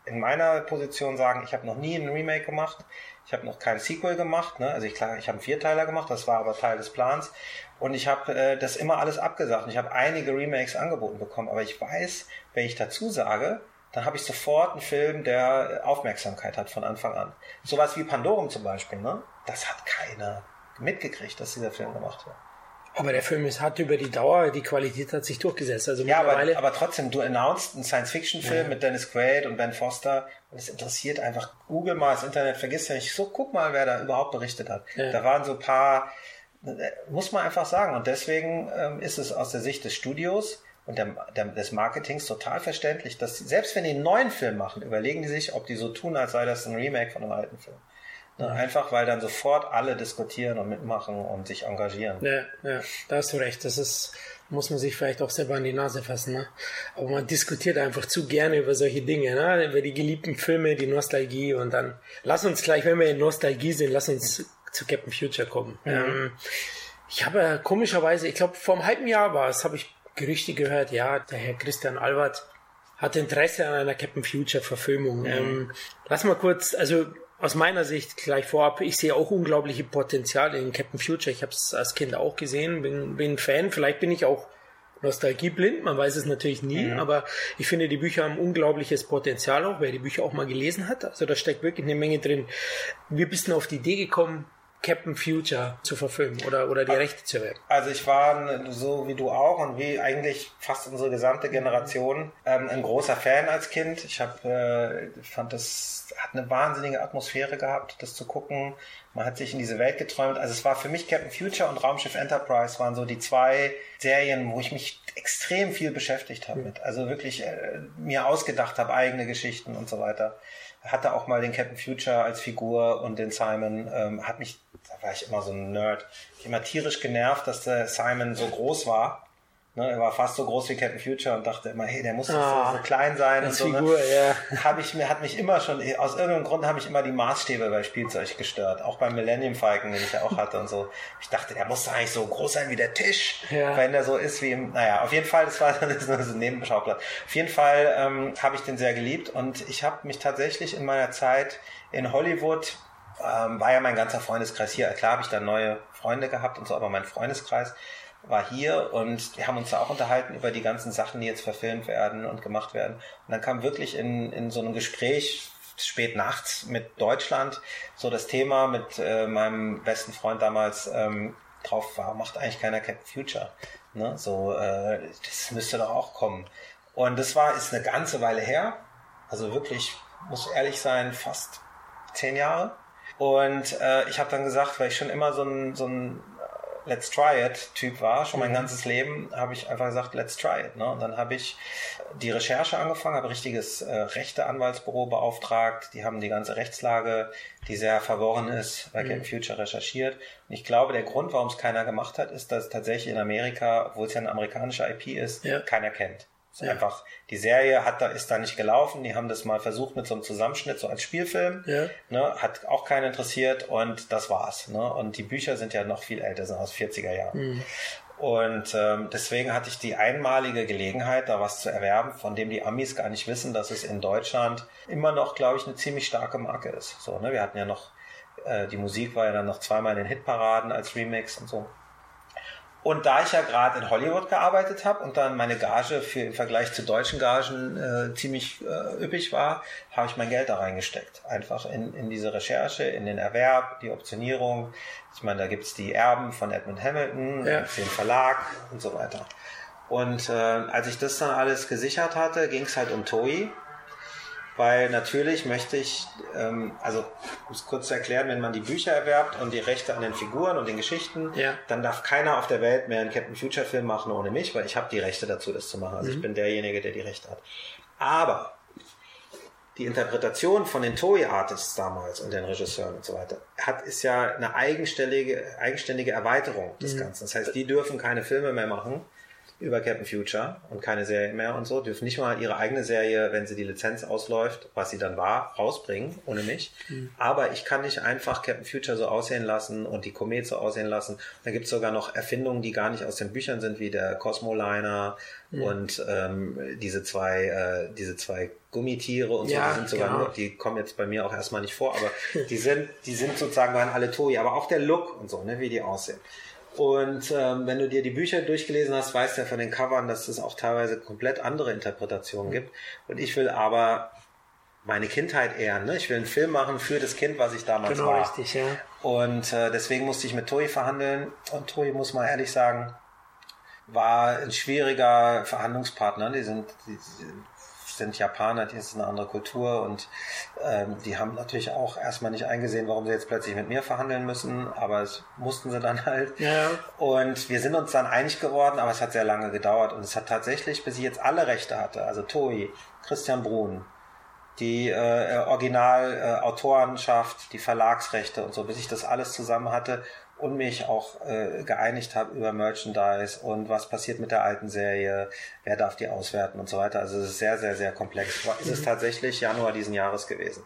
Speaker 2: in meiner Position sagen, ich habe noch nie ein Remake gemacht, ich habe noch kein Sequel gemacht, ne? also ich, klar, ich habe einen Vierteiler gemacht, das war aber Teil des Plans und ich habe äh, das immer alles abgesagt und ich habe einige Remakes angeboten bekommen, aber ich weiß, wenn ich dazu sage, dann habe ich sofort einen Film, der Aufmerksamkeit hat von Anfang an. Sowas wie Pandorum zum Beispiel, ne? das hat keiner mitgekriegt, dass dieser Film gemacht wird.
Speaker 1: Aber der Film ist, hat über die Dauer, die Qualität hat sich durchgesetzt. Also
Speaker 2: ja, aber, aber trotzdem, du announced einen Science-Fiction-Film ja. mit Dennis Quaid und Ben Foster und es interessiert einfach, google mal das Internet, vergiss ja nicht, so guck mal, wer da überhaupt berichtet hat. Ja. Da waren so ein paar, äh, muss man einfach sagen. Und deswegen ähm, ist es aus der Sicht des Studios und der, der, des Marketings total verständlich, dass selbst wenn die einen neuen Film machen, überlegen die sich, ob die so tun, als sei das ein Remake von einem alten Film. Ne? Einfach weil dann sofort alle diskutieren und mitmachen und sich engagieren.
Speaker 1: Ja, ja, da hast du recht. Das ist, muss man sich vielleicht auch selber an die Nase fassen. Ne? Aber man diskutiert einfach zu gerne über solche Dinge, ne? über die geliebten Filme, die Nostalgie und dann lass uns gleich, wenn wir in Nostalgie sind, lass uns zu Captain Future kommen. Mhm. Ähm, ich habe komischerweise, ich glaube vor einem halben Jahr war es, habe ich Gerüchte gehört, ja, der Herr Christian Albert hat Interesse an einer Captain Future Verfilmung. Mhm. Ähm, lass mal kurz, also aus meiner Sicht gleich vorab, ich sehe auch unglaubliche Potenziale in Captain Future. Ich habe es als Kind auch gesehen, bin, bin Fan. Vielleicht bin ich auch nostalgieblind, man weiß es natürlich nie, mhm. aber ich finde, die Bücher haben unglaubliches Potenzial auch, wer die Bücher auch mal gelesen hat. Also da steckt wirklich eine Menge drin. Wie bist du auf die Idee gekommen, Captain Future zu verfilmen oder, oder die Rechte zu erwerben?
Speaker 2: Also ich war so wie du auch und wie eigentlich fast unsere gesamte Generation ähm, ein großer Fan als Kind. Ich habe äh, fand das hat eine wahnsinnige Atmosphäre gehabt, das zu gucken. Man hat sich in diese Welt geträumt. Also es war für mich Captain Future und Raumschiff Enterprise waren so die zwei Serien, wo ich mich extrem viel beschäftigt habe mit. Also wirklich äh, mir ausgedacht habe, eigene Geschichten und so weiter hatte auch mal den Captain Future als Figur und den Simon, ähm, hat mich, war ich immer so ein Nerd, ich immer tierisch genervt, dass der Simon so groß war Ne, er war fast so groß wie Captain Future und dachte immer, hey, der muss ah, so, so, klein sein und so. Ne? Figur, ne? ja. Hab ich mir, hat mich immer schon, aus irgendeinem Grund habe ich immer die Maßstäbe bei Spielzeug gestört. Auch beim Millennium Falcon, den ich ja auch hatte und so. Ich dachte, der muss eigentlich so groß sein wie der Tisch, ja. wenn der so ist wie im, naja, auf jeden Fall, das war das ist ein Nebenschauplatz. Auf jeden Fall ähm, habe ich den sehr geliebt und ich habe mich tatsächlich in meiner Zeit in Hollywood ähm, war ja mein ganzer Freundeskreis hier. Klar habe ich da neue Freunde gehabt und so, aber mein Freundeskreis war hier und wir haben uns da auch unterhalten über die ganzen Sachen, die jetzt verfilmt werden und gemacht werden. Und dann kam wirklich in, in so einem Gespräch spät nachts mit Deutschland so das Thema mit äh, meinem besten Freund damals ähm, drauf war, macht eigentlich keiner Captain Future. Ne? So, äh, das müsste doch auch kommen. Und das war, ist eine ganze Weile her. Also wirklich, muss ehrlich sein, fast zehn Jahre. Und äh, ich habe dann gesagt, weil ich schon immer so ein, so ein Let's Try It Typ war, schon mein mhm. ganzes Leben, habe ich einfach gesagt, Let's Try It. Ne? Und dann habe ich die Recherche angefangen, habe richtiges äh, Rechte-Anwaltsbüro beauftragt. Die haben die ganze Rechtslage, die sehr verworren ist, bei mhm. Future recherchiert. Und ich glaube, der Grund, warum es keiner gemacht hat, ist, dass tatsächlich in Amerika, obwohl es ja eine amerikanische IP ist, ja. keiner kennt. Ja. Einfach, die Serie hat da, ist da nicht gelaufen. Die haben das mal versucht mit so einem Zusammenschnitt, so als Spielfilm. Ja. Ne, hat auch keinen interessiert und das war's. Ne? Und die Bücher sind ja noch viel älter, sind aus 40er Jahren. Mhm. Und ähm, deswegen hatte ich die einmalige Gelegenheit, da was zu erwerben, von dem die Amis gar nicht wissen, dass es in Deutschland immer noch, glaube ich, eine ziemlich starke Marke ist. So, ne? Wir hatten ja noch, äh, die Musik war ja dann noch zweimal in den Hitparaden als Remix und so. Und da ich ja gerade in Hollywood gearbeitet habe und dann meine Gage für im Vergleich zu deutschen Gagen äh, ziemlich äh, üppig war, habe ich mein Geld da reingesteckt. Einfach in, in diese Recherche, in den Erwerb, die Optionierung. Ich meine, da gibt's die Erben von Edmund Hamilton, ja. den Verlag und so weiter. Und äh, als ich das dann alles gesichert hatte, ging es halt um Toei weil natürlich möchte ich, ähm, also um es kurz zu erklären, wenn man die Bücher erwerbt und die Rechte an den Figuren und den Geschichten, ja. dann darf keiner auf der Welt mehr einen Captain Future Film machen ohne mich, weil ich habe die Rechte dazu, das zu machen. Also mhm. ich bin derjenige, der die Rechte hat. Aber die Interpretation von den Toei Artists damals und den Regisseuren und so weiter hat ist ja eine eigenständige eigenständige Erweiterung des mhm. Ganzen. Das heißt, die dürfen keine Filme mehr machen über Captain Future und keine Serie mehr und so, dürfen nicht mal ihre eigene Serie, wenn sie die Lizenz ausläuft, was sie dann war, rausbringen, ohne mich. Mhm. Aber ich kann nicht einfach Captain Future so aussehen lassen und die Komet so aussehen lassen. Da gibt es sogar noch Erfindungen, die gar nicht aus den Büchern sind, wie der Cosmoliner mhm. und ähm, diese zwei, äh, diese zwei Gummitiere und ja, so, die sind sogar genau. nur, die kommen jetzt bei mir auch erstmal nicht vor, aber die sind, die sind sozusagen waren alle Toy, aber auch der Look und so, ne, wie die aussehen. Und ähm, wenn du dir die Bücher durchgelesen hast, weißt du ja von den Covern, dass es auch teilweise komplett andere Interpretationen gibt. Und ich will aber meine Kindheit ehren. Ne? Ich will einen Film machen für das Kind, was ich damals genau, war. Genau, richtig, ja. Und äh, deswegen musste ich mit Toei verhandeln. Und Toei, muss man ehrlich sagen, war ein schwieriger Verhandlungspartner. Die sind, die, die sind Japaner, die ist eine andere Kultur und ähm, die haben natürlich auch erstmal nicht eingesehen, warum sie jetzt plötzlich mit mir verhandeln müssen, aber es mussten sie dann halt. Ja. Und wir sind uns dann einig geworden, aber es hat sehr lange gedauert und es hat tatsächlich, bis ich jetzt alle Rechte hatte, also Toi, Christian Brun, die äh, Original-Autorenschaft, äh, die Verlagsrechte und so, bis ich das alles zusammen hatte und mich auch äh, geeinigt habe über Merchandise und was passiert mit der alten Serie, wer darf die auswerten und so weiter. Also es ist sehr, sehr, sehr komplex. Mhm. Es ist tatsächlich Januar diesen Jahres gewesen.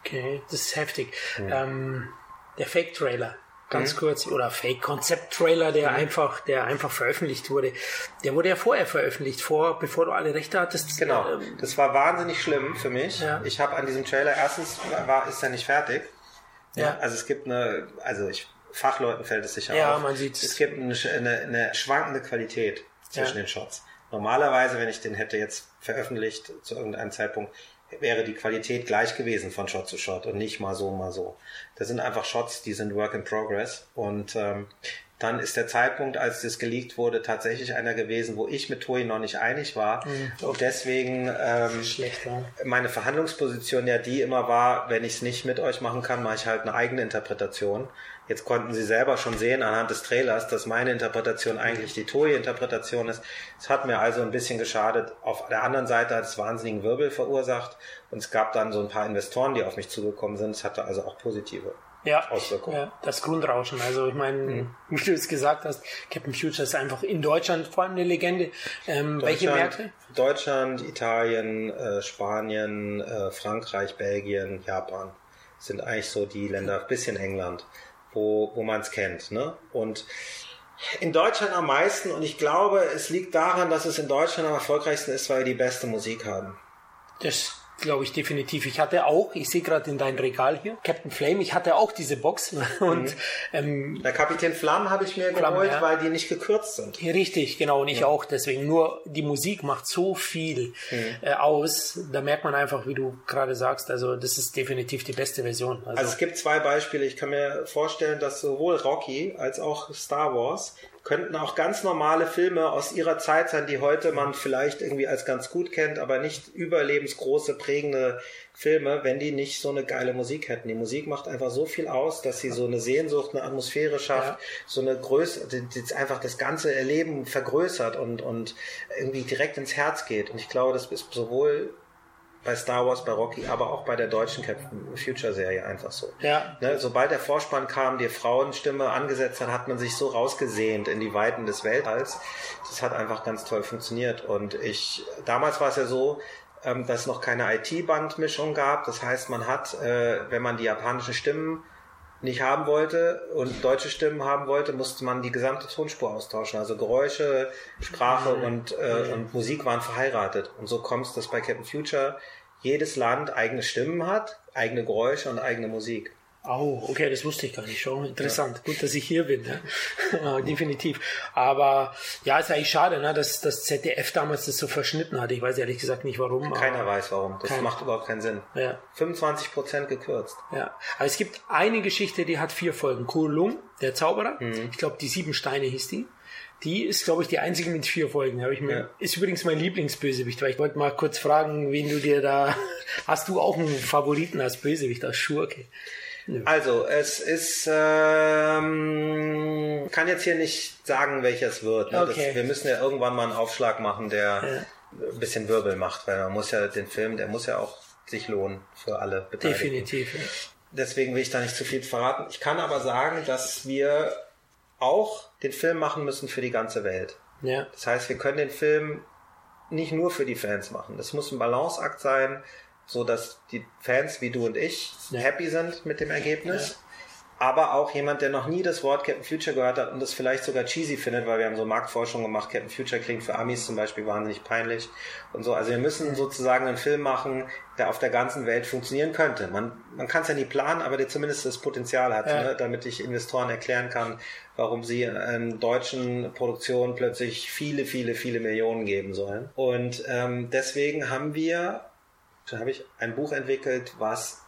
Speaker 1: Okay, das ist heftig. Mhm. Ähm, der Fake-Trailer, ganz mhm. kurz, oder Fake-Konzept-Trailer, der mhm. einfach, der einfach veröffentlicht wurde. Der wurde ja vorher veröffentlicht, vor, bevor du alle Rechte hattest.
Speaker 2: Genau. Ähm, das war wahnsinnig schlimm für mich. Ja. Ich habe an diesem Trailer erstens war, ist er nicht fertig. Ja. Also es gibt eine, also ich Fachleuten fällt es sicher ja, auf. Man sieht es gibt eine, eine, eine schwankende Qualität zwischen ja. den Shots. Normalerweise, wenn ich den hätte jetzt veröffentlicht zu irgendeinem Zeitpunkt, wäre die Qualität gleich gewesen von Shot zu Shot und nicht mal so, mal so. Das sind einfach Shots, die sind Work in Progress und ähm, dann ist der Zeitpunkt, als das geleakt wurde, tatsächlich einer gewesen, wo ich mit Toei noch nicht einig war. Mhm. Und deswegen ähm, Schlecht, ja. meine Verhandlungsposition ja die immer war, wenn ich es nicht mit euch machen kann, mache ich halt eine eigene Interpretation. Jetzt konnten Sie selber schon sehen anhand des Trailers, dass meine Interpretation eigentlich die Toei-Interpretation ist. Es hat mir also ein bisschen geschadet. Auf der anderen Seite hat es wahnsinnigen Wirbel verursacht und es gab dann so ein paar Investoren, die auf mich zugekommen sind. Es hatte also auch positive ja, Auswirkungen. Ja,
Speaker 1: das Grundrauschen. Also ich meine, mhm. wie du es gesagt hast, Captain Future ist einfach in Deutschland vor allem eine Legende. Ähm, welche Märkte?
Speaker 2: Deutschland, Italien, äh, Spanien, äh, Frankreich, Belgien, Japan sind eigentlich so die Länder, bisschen England wo, wo man es kennt. Ne? Und in Deutschland am meisten und ich glaube, es liegt daran, dass es in Deutschland am erfolgreichsten ist, weil wir die beste Musik haben.
Speaker 1: Das glaube ich definitiv. Ich hatte auch, ich sehe gerade in dein Regal hier, Captain Flame, ich hatte auch diese Box. Und, mhm.
Speaker 2: ähm, Der Kapitän Flamm habe ich mir Flamm, geholt, ja. weil die nicht gekürzt sind.
Speaker 1: Richtig, genau, und ich ja. auch. Deswegen nur die Musik macht so viel mhm. äh, aus. Da merkt man einfach, wie du gerade sagst, also das ist definitiv die beste Version.
Speaker 2: Also, also es gibt zwei Beispiele. Ich kann mir vorstellen, dass sowohl Rocky als auch Star Wars könnten auch ganz normale Filme aus ihrer Zeit sein, die heute man vielleicht irgendwie als ganz gut kennt, aber nicht überlebensgroße, prägende Filme, wenn die nicht so eine geile Musik hätten. Die Musik macht einfach so viel aus, dass sie so eine Sehnsucht, eine Atmosphäre schafft, ja. so eine Größe, die, die einfach das ganze Erleben vergrößert und, und irgendwie direkt ins Herz geht. Und ich glaube, das ist sowohl bei Star Wars, bei Rocky, aber auch bei der deutschen Captain Future Serie einfach so. Ja. Ne, sobald der Vorspann kam, die Frauenstimme angesetzt hat, hat man sich so rausgesehnt in die Weiten des Weltalls. Das hat einfach ganz toll funktioniert. Und ich, damals war es ja so, ähm, dass es noch keine IT-Bandmischung gab. Das heißt, man hat, äh, wenn man die japanischen Stimmen nicht haben wollte und deutsche Stimmen haben wollte, musste man die gesamte Tonspur austauschen. Also Geräusche, Sprache mhm. und, äh, mhm. und Musik waren verheiratet. Und so kommt es, dass bei Captain Future jedes Land eigene Stimmen hat, eigene Geräusche und eigene Musik.
Speaker 1: Oh, okay, das wusste ich gar nicht schon. Interessant. Ja. Gut, dass ich hier bin. Ja. Definitiv. Aber ja, ist eigentlich schade, ne, dass das ZDF damals das so verschnitten hat. Ich weiß ehrlich gesagt nicht warum.
Speaker 2: Keiner weiß warum. Das kein... macht überhaupt keinen Sinn. Ja. 25 Prozent gekürzt.
Speaker 1: Ja. Aber es gibt eine Geschichte, die hat vier Folgen. Kulung, der Zauberer. Mhm. Ich glaube, die sieben Steine hieß die. Die ist, glaube ich, die einzige mit vier Folgen. Habe ich mir. Ja. Ist übrigens mein Lieblingsbösewicht, weil ich wollte mal kurz fragen, wen du dir da. Hast du auch einen Favoriten als Bösewicht, als Schurke?
Speaker 2: Also, es ist, ähm, kann jetzt hier nicht sagen, welches wird. Ne? Okay. Das, wir müssen ja irgendwann mal einen Aufschlag machen, der ja. ein bisschen Wirbel macht, weil man muss ja den Film, der muss ja auch sich lohnen für alle
Speaker 1: Beteiligten. Definitiv. Ja.
Speaker 2: Deswegen will ich da nicht zu viel verraten. Ich kann aber sagen, dass wir auch den Film machen müssen für die ganze Welt. Ja. Das heißt, wir können den Film nicht nur für die Fans machen. Das muss ein Balanceakt sein, so dass die Fans wie du und ich ja. happy sind mit dem Ergebnis. Ja aber auch jemand, der noch nie das Wort Captain Future gehört hat und das vielleicht sogar cheesy findet, weil wir haben so Marktforschung gemacht, Captain Future klingt für Amis zum Beispiel wahnsinnig peinlich und so. Also wir müssen sozusagen einen Film machen, der auf der ganzen Welt funktionieren könnte. Man, man kann es ja nie planen, aber der zumindest das Potenzial hat, ja. ne? damit ich Investoren erklären kann, warum sie in deutschen Produktionen plötzlich viele, viele, viele Millionen geben sollen. Und ähm, deswegen haben wir, da habe ich ein Buch entwickelt, was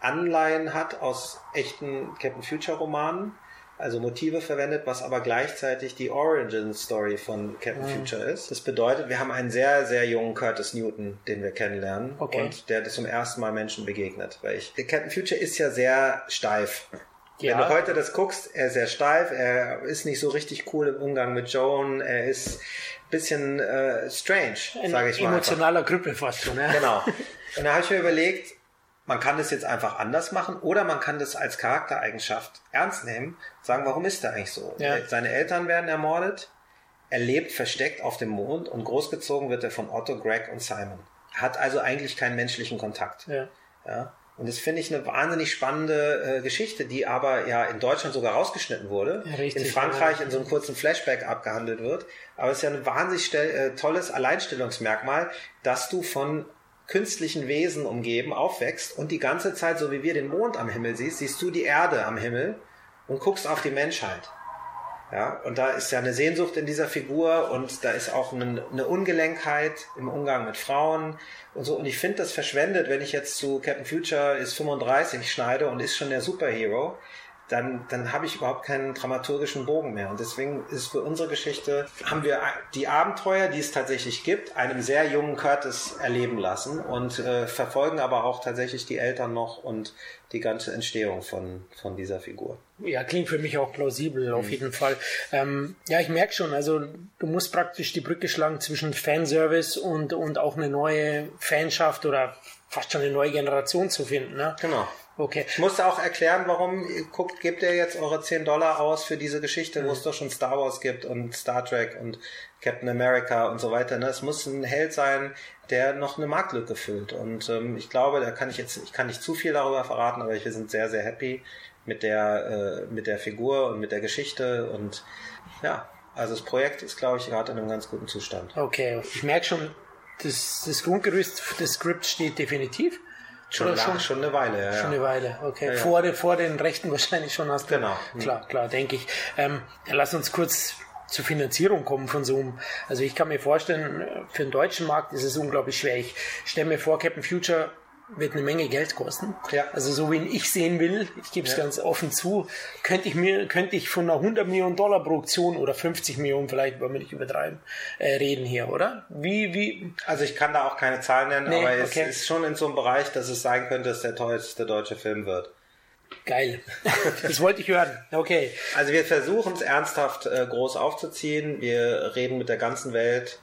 Speaker 2: Anleihen hat aus echten Captain Future Romanen, also Motive verwendet, was aber gleichzeitig die Origin Story von Captain mhm. Future ist. Das bedeutet, wir haben einen sehr, sehr jungen Curtis Newton, den wir kennenlernen okay. und der zum ersten Mal Menschen begegnet. Weil ich, Captain Future ist ja sehr steif. Ja. Wenn du heute das guckst, er ist sehr steif, er ist nicht so richtig cool im Umgang mit Joan, er ist ein bisschen äh, strange, sage ich
Speaker 1: mal. Emotionaler Krüppel fast schon, ja.
Speaker 2: Genau. Und da habe ich mir überlegt, man kann das jetzt einfach anders machen oder man kann das als Charaktereigenschaft ernst nehmen, sagen, warum ist er eigentlich so? Ja. Seine Eltern werden ermordet, er lebt versteckt auf dem Mond und großgezogen wird er von Otto, Greg und Simon. Hat also eigentlich keinen menschlichen Kontakt. Ja. ja? Und das finde ich eine wahnsinnig spannende äh, Geschichte, die aber ja in Deutschland sogar rausgeschnitten wurde, ja, richtig, in Frankreich ja. in so einem kurzen Flashback abgehandelt wird. Aber es ist ja ein wahnsinnig äh, tolles Alleinstellungsmerkmal, dass du von künstlichen Wesen umgeben, aufwächst und die ganze Zeit, so wie wir den Mond am Himmel siehst, siehst du die Erde am Himmel und guckst auf die Menschheit. Ja, und da ist ja eine Sehnsucht in dieser Figur und da ist auch eine, eine Ungelenkheit im Umgang mit Frauen und so. Und ich finde das verschwendet, wenn ich jetzt zu Captain Future ist 35 schneide und ist schon der Superhero dann, dann habe ich überhaupt keinen dramaturgischen Bogen mehr. Und deswegen ist für unsere Geschichte, haben wir die Abenteuer, die es tatsächlich gibt, einem sehr jungen Curtis erleben lassen und äh, verfolgen aber auch tatsächlich die Eltern noch und die ganze Entstehung von, von dieser Figur.
Speaker 1: Ja, klingt für mich auch plausibel, auf mhm. jeden Fall. Ähm, ja, ich merke schon, also du musst praktisch die Brücke schlagen zwischen Fanservice und, und auch eine neue Fanschaft oder fast schon eine neue Generation zu finden. Ne?
Speaker 2: Genau. Okay. Ich musste auch erklären, warum guckt, gebt ihr jetzt eure 10 Dollar aus für diese Geschichte, mhm. wo es doch schon Star Wars gibt und Star Trek und Captain America und so weiter. Ne? Es muss ein Held sein, der noch eine Marktlücke füllt. Und ähm, ich glaube, da kann ich jetzt, ich kann nicht zu viel darüber verraten, aber wir sind sehr, sehr happy mit der, äh, mit der Figur und mit der Geschichte und ja, also das Projekt ist, glaube ich, gerade in einem ganz guten Zustand.
Speaker 1: Okay, ich merke schon, das, das Grundgerüst des Skripts steht definitiv.
Speaker 2: Schon, lang, schon, schon eine Weile,
Speaker 1: ja. Schon eine Weile, okay. Ja, ja. Vor, den, vor den Rechten wahrscheinlich schon hast
Speaker 2: du. Genau.
Speaker 1: Klar, klar, denke ich. Ähm, lass uns kurz zur Finanzierung kommen von einem. Also ich kann mir vorstellen, für den deutschen Markt ist es unglaublich schwer. Ich stelle mir vor, Captain Future wird eine Menge Geld kosten. Ja. Also so wie ich sehen will, ich gebe es ja. ganz offen zu, könnte ich mir, könnte ich von einer 100 Millionen Dollar Produktion oder 50 Millionen vielleicht, wollen wir nicht übertreiben, äh, reden hier, oder? Wie, wie?
Speaker 2: Also ich kann da auch keine Zahlen nennen, nee, aber okay. es ist schon in so einem Bereich, dass es sein könnte, dass der teuerste deutsche Film wird.
Speaker 1: Geil. Das wollte ich hören. Okay.
Speaker 2: Also wir versuchen es ernsthaft äh, groß aufzuziehen. Wir reden mit der ganzen Welt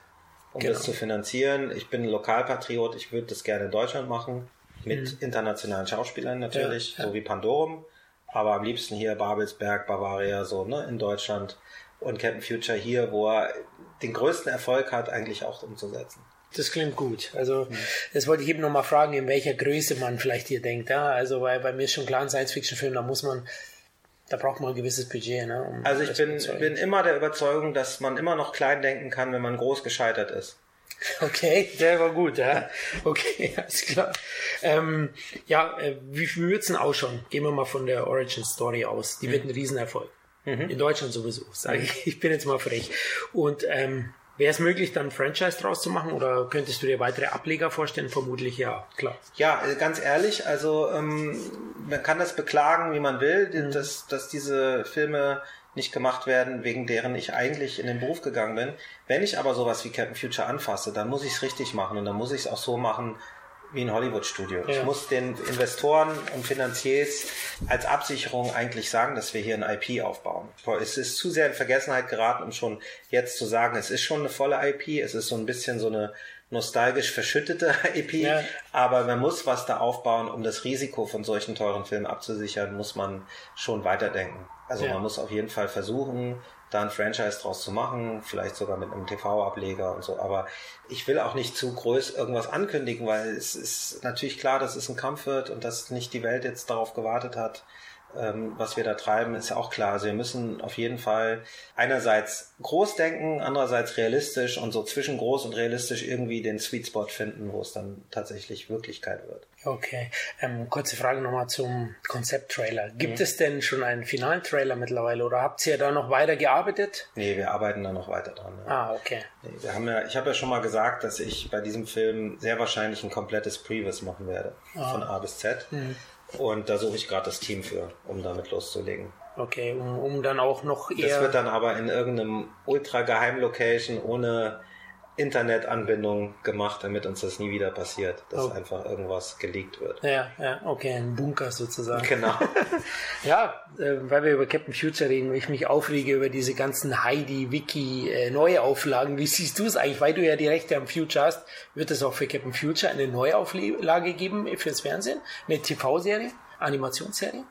Speaker 2: um genau. das zu finanzieren. Ich bin Lokalpatriot, ich würde das gerne in Deutschland machen mit mhm. internationalen Schauspielern natürlich, ja, ja. so wie Pandorum, aber am liebsten hier Babelsberg, Bavaria, so ne, in Deutschland und Captain Future hier, wo er den größten Erfolg hat, eigentlich auch umzusetzen.
Speaker 1: Das klingt gut. Also, mhm. das wollte ich eben nochmal fragen, in welcher Größe man vielleicht hier denkt. Ja? Also, weil bei mir ist schon klar, ein Science-Fiction-Film, da muss man, da braucht man ein gewisses Budget. Ne,
Speaker 2: um also, ich bin, bin immer der Überzeugung, dass man immer noch klein denken kann, wenn man groß gescheitert ist.
Speaker 1: Okay, der war gut, ja. Okay, alles klar. Ähm, ja, äh, wie, wie wird's denn ausschauen? Gehen wir mal von der Origin Story aus. Die mhm. wird ein Riesenerfolg. Mhm. In Deutschland sowieso, sage ich. Ich bin jetzt mal frech. Und ähm, Wäre es möglich, dann ein Franchise draus zu machen oder könntest du dir weitere Ableger vorstellen? Vermutlich ja, klar.
Speaker 2: Ja, äh, ganz ehrlich, also ähm, man kann das beklagen, wie man will, mhm. dass, dass diese Filme nicht gemacht werden, wegen deren ich eigentlich in den Beruf gegangen bin. Wenn ich aber sowas wie Captain Future anfasse, dann muss ich es richtig machen und dann muss ich es auch so machen wie ein Hollywood-Studio. Ja. Ich muss den Investoren und Finanziers als Absicherung eigentlich sagen, dass wir hier ein IP aufbauen. Es ist zu sehr in Vergessenheit geraten, um schon jetzt zu sagen, es ist schon eine volle IP, es ist so ein bisschen so eine nostalgisch verschüttete IP, ja. aber man muss was da aufbauen, um das Risiko von solchen teuren Filmen abzusichern, muss man schon weiterdenken. Also ja. man muss auf jeden Fall versuchen, da ein Franchise draus zu machen, vielleicht sogar mit einem TV-Ableger und so. Aber ich will auch nicht zu groß irgendwas ankündigen, weil es ist natürlich klar, dass es ein Kampf wird und dass nicht die Welt jetzt darauf gewartet hat, was wir da treiben, ist auch klar. Also wir müssen auf jeden Fall einerseits groß denken, andererseits realistisch und so zwischen groß und realistisch irgendwie den Sweet Spot finden, wo es dann tatsächlich Wirklichkeit wird.
Speaker 1: Okay, ähm, kurze Frage nochmal zum Konzepttrailer. Gibt mhm. es denn schon einen finalen Trailer mittlerweile oder habt ihr da noch weiter gearbeitet?
Speaker 2: Nee, wir arbeiten da noch weiter dran.
Speaker 1: Ja. Ah, okay.
Speaker 2: Nee, wir haben ja, ich habe ja schon mal gesagt, dass ich bei diesem Film sehr wahrscheinlich ein komplettes Previs machen werde, ah. von A bis Z. Mhm. Und da suche ich gerade das Team für, um damit loszulegen.
Speaker 1: Okay, um, um dann auch noch
Speaker 2: eher. Das wird dann aber in irgendeinem ultra geheim Location ohne Internetanbindung gemacht, damit uns das nie wieder passiert, dass oh. einfach irgendwas geleakt wird.
Speaker 1: Ja, ja, okay, ein Bunker sozusagen.
Speaker 2: Genau.
Speaker 1: ja, äh, weil wir über Captain Future reden, ich mich aufrege über diese ganzen Heidi, Wiki, äh, neue Auflagen. Wie siehst du es eigentlich? Weil du ja die Rechte am Future hast, wird es auch für Captain Future eine Neuauflage geben fürs Fernsehen? Eine TV-Serie? Animationsserie?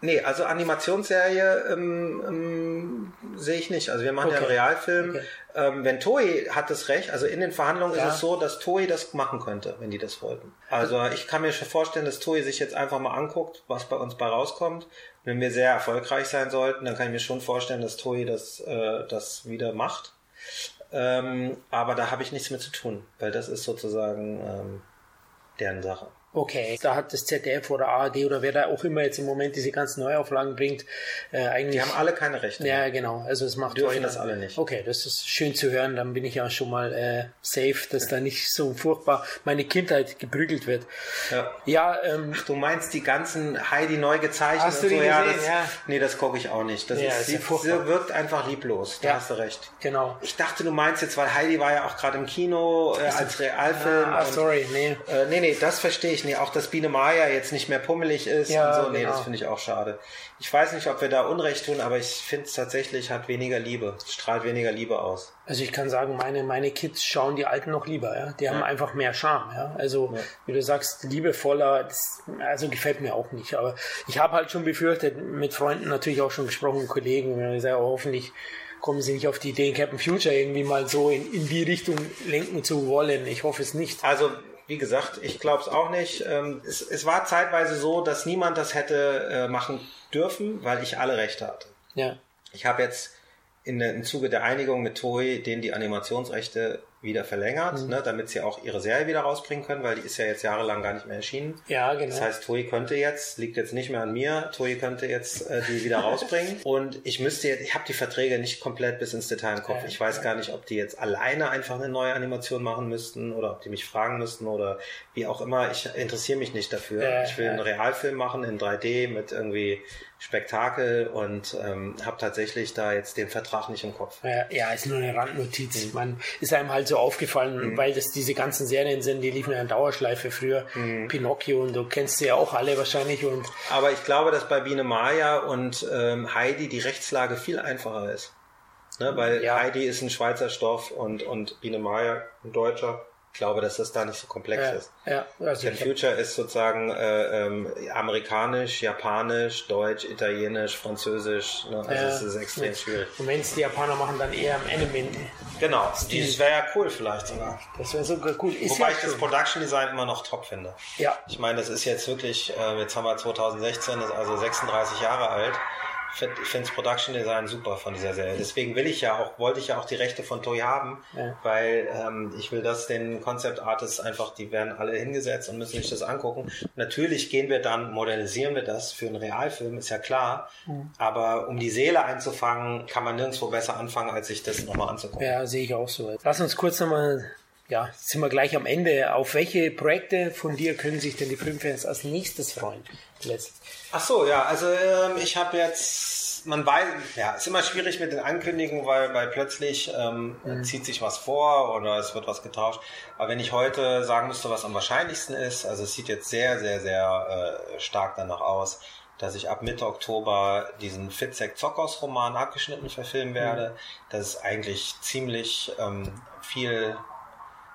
Speaker 2: Nee, also Animationsserie ähm, ähm, sehe ich nicht. Also wir machen okay. ja einen Realfilm. Okay. Ähm, wenn Toei hat das Recht, also in den Verhandlungen ja. ist es so, dass Toei das machen könnte, wenn die das wollten. Also ich kann mir schon vorstellen, dass Toei sich jetzt einfach mal anguckt, was bei uns bei rauskommt. Wenn wir sehr erfolgreich sein sollten, dann kann ich mir schon vorstellen, dass Toei das, äh, das wieder macht. Ähm, aber da habe ich nichts mit zu tun, weil das ist sozusagen ähm, deren Sache.
Speaker 1: Okay, da hat das ZDF oder ARD oder wer da auch immer jetzt im Moment diese ganzen Neuauflagen bringt, äh, eigentlich.
Speaker 2: Die haben alle keine Rechte.
Speaker 1: Ja, genau. Also es macht.
Speaker 2: Dürfen das alle nicht.
Speaker 1: Okay, das ist schön zu hören. Dann bin ich ja schon mal äh, safe, dass da nicht so furchtbar meine Kindheit geprügelt wird.
Speaker 2: Ja. ja ähm, du meinst die ganzen Heidi neu gezeichnet
Speaker 1: hast du die
Speaker 2: so?
Speaker 1: Gesehen?
Speaker 2: Ja, das,
Speaker 1: ja.
Speaker 2: Nee, das gucke ich auch nicht. Das
Speaker 1: ja,
Speaker 2: ist, sie wirkt einfach lieblos. Da ja. hast du recht.
Speaker 1: Genau.
Speaker 2: Ich dachte, du meinst jetzt, weil Heidi war ja auch gerade im Kino äh, als Realfilm.
Speaker 1: Ah, sorry, nee.
Speaker 2: Äh, nee, nee, das verstehe ich. Nee, auch das Biene Maya jetzt nicht mehr pummelig ist
Speaker 1: ja,
Speaker 2: und so. Nee,
Speaker 1: genau.
Speaker 2: das finde ich auch schade. Ich weiß nicht, ob wir da Unrecht tun, aber ich finde es tatsächlich hat weniger Liebe. Strahlt weniger Liebe aus.
Speaker 1: Also ich kann sagen, meine, meine Kids schauen die Alten noch lieber, ja. Die haben ja. einfach mehr Charme, ja. Also, ja. wie du sagst, liebevoller, das, also gefällt mir auch nicht. Aber ich habe halt schon befürchtet, mit Freunden natürlich auch schon gesprochen, Kollegen, ich sage, oh, hoffentlich kommen sie nicht auf die Idee, Captain Future irgendwie mal so in, in die Richtung lenken zu wollen. Ich hoffe es nicht.
Speaker 2: Also wie gesagt, ich glaube es auch nicht. Ähm, es, es, war zeitweise so, dass niemand das hätte äh, machen dürfen, weil ich alle Rechte hatte.
Speaker 1: Ja.
Speaker 2: Ich habe jetzt in, im Zuge der Einigung mit Toei denen die Animationsrechte wieder verlängert, mhm. ne, damit sie auch ihre Serie wieder rausbringen können, weil die ist ja jetzt jahrelang gar nicht mehr erschienen.
Speaker 1: Ja, genau.
Speaker 2: Das heißt, Toei könnte jetzt, liegt jetzt nicht mehr an mir, Toei könnte jetzt äh, die wieder rausbringen. Und ich müsste jetzt, ich habe die Verträge nicht komplett bis ins Detail im Kopf. Ja, ich weiß ja. gar nicht, ob die jetzt alleine einfach eine neue Animation machen müssten oder ob die mich fragen müssten oder wie auch immer. Ich interessiere mich nicht dafür. Ja, ich will einen Realfilm machen in 3D mit irgendwie Spektakel und ähm, habe tatsächlich da jetzt den Vertrag nicht im Kopf.
Speaker 1: Ja, ja ist nur eine Randnotiz. Mhm. Man ist einem halt so aufgefallen, mhm. weil das diese ganzen Serien sind, die liefen ja in Dauerschleife früher. Mhm. Pinocchio und du kennst sie ja auch alle wahrscheinlich. Und
Speaker 2: Aber ich glaube, dass bei Biene Maya und ähm, Heidi die Rechtslage viel einfacher ist. Ne, weil ja. Heidi ist ein Schweizer Stoff und, und Biene Maya ein Deutscher glaube, dass das da nicht so komplex
Speaker 1: ja,
Speaker 2: ist.
Speaker 1: Ja,
Speaker 2: also Cat Future ist sozusagen äh, ähm, amerikanisch, japanisch, deutsch, italienisch, französisch. Ne? Also ja, es ist extrem mit, schwierig.
Speaker 1: Und wenn es die Japaner machen, dann eher im Anime.
Speaker 2: Genau, das wäre ja cool vielleicht sogar.
Speaker 1: Das wäre sogar cool.
Speaker 2: Ist Wobei ja ich das Production Design immer noch top finde.
Speaker 1: Ja.
Speaker 2: Ich meine, das ist jetzt wirklich, äh, jetzt haben wir 2016, ist also 36 Jahre alt ich finde das Production Design super von dieser Serie. Deswegen will ich ja auch, wollte ich ja auch die Rechte von Toy haben, ja. weil ähm, ich will das den Concept Artists einfach, die werden alle hingesetzt und müssen sich das angucken. Natürlich gehen wir dann, modernisieren wir das für einen Realfilm, ist ja klar. Mhm. Aber um die Seele einzufangen, kann man nirgendwo besser anfangen, als sich das nochmal anzugucken.
Speaker 1: Ja, sehe ich auch so. Lass uns kurz nochmal ja, sind wir gleich am Ende. Auf welche Projekte von dir können sich denn die Filmfans als nächstes freuen?
Speaker 2: Letzt. Ach so, ja, also ähm, ich habe jetzt, man weiß, ja, ist immer schwierig mit den Ankündigungen, weil, weil plötzlich ähm, mhm. zieht sich was vor oder es wird was getauscht. Aber wenn ich heute sagen müsste, was am wahrscheinlichsten ist, also es sieht jetzt sehr, sehr, sehr äh, stark danach aus, dass ich ab Mitte Oktober diesen Fitzek Zockers Roman abgeschnitten verfilmen mhm. werde. Mhm. Das ist eigentlich ziemlich ähm, viel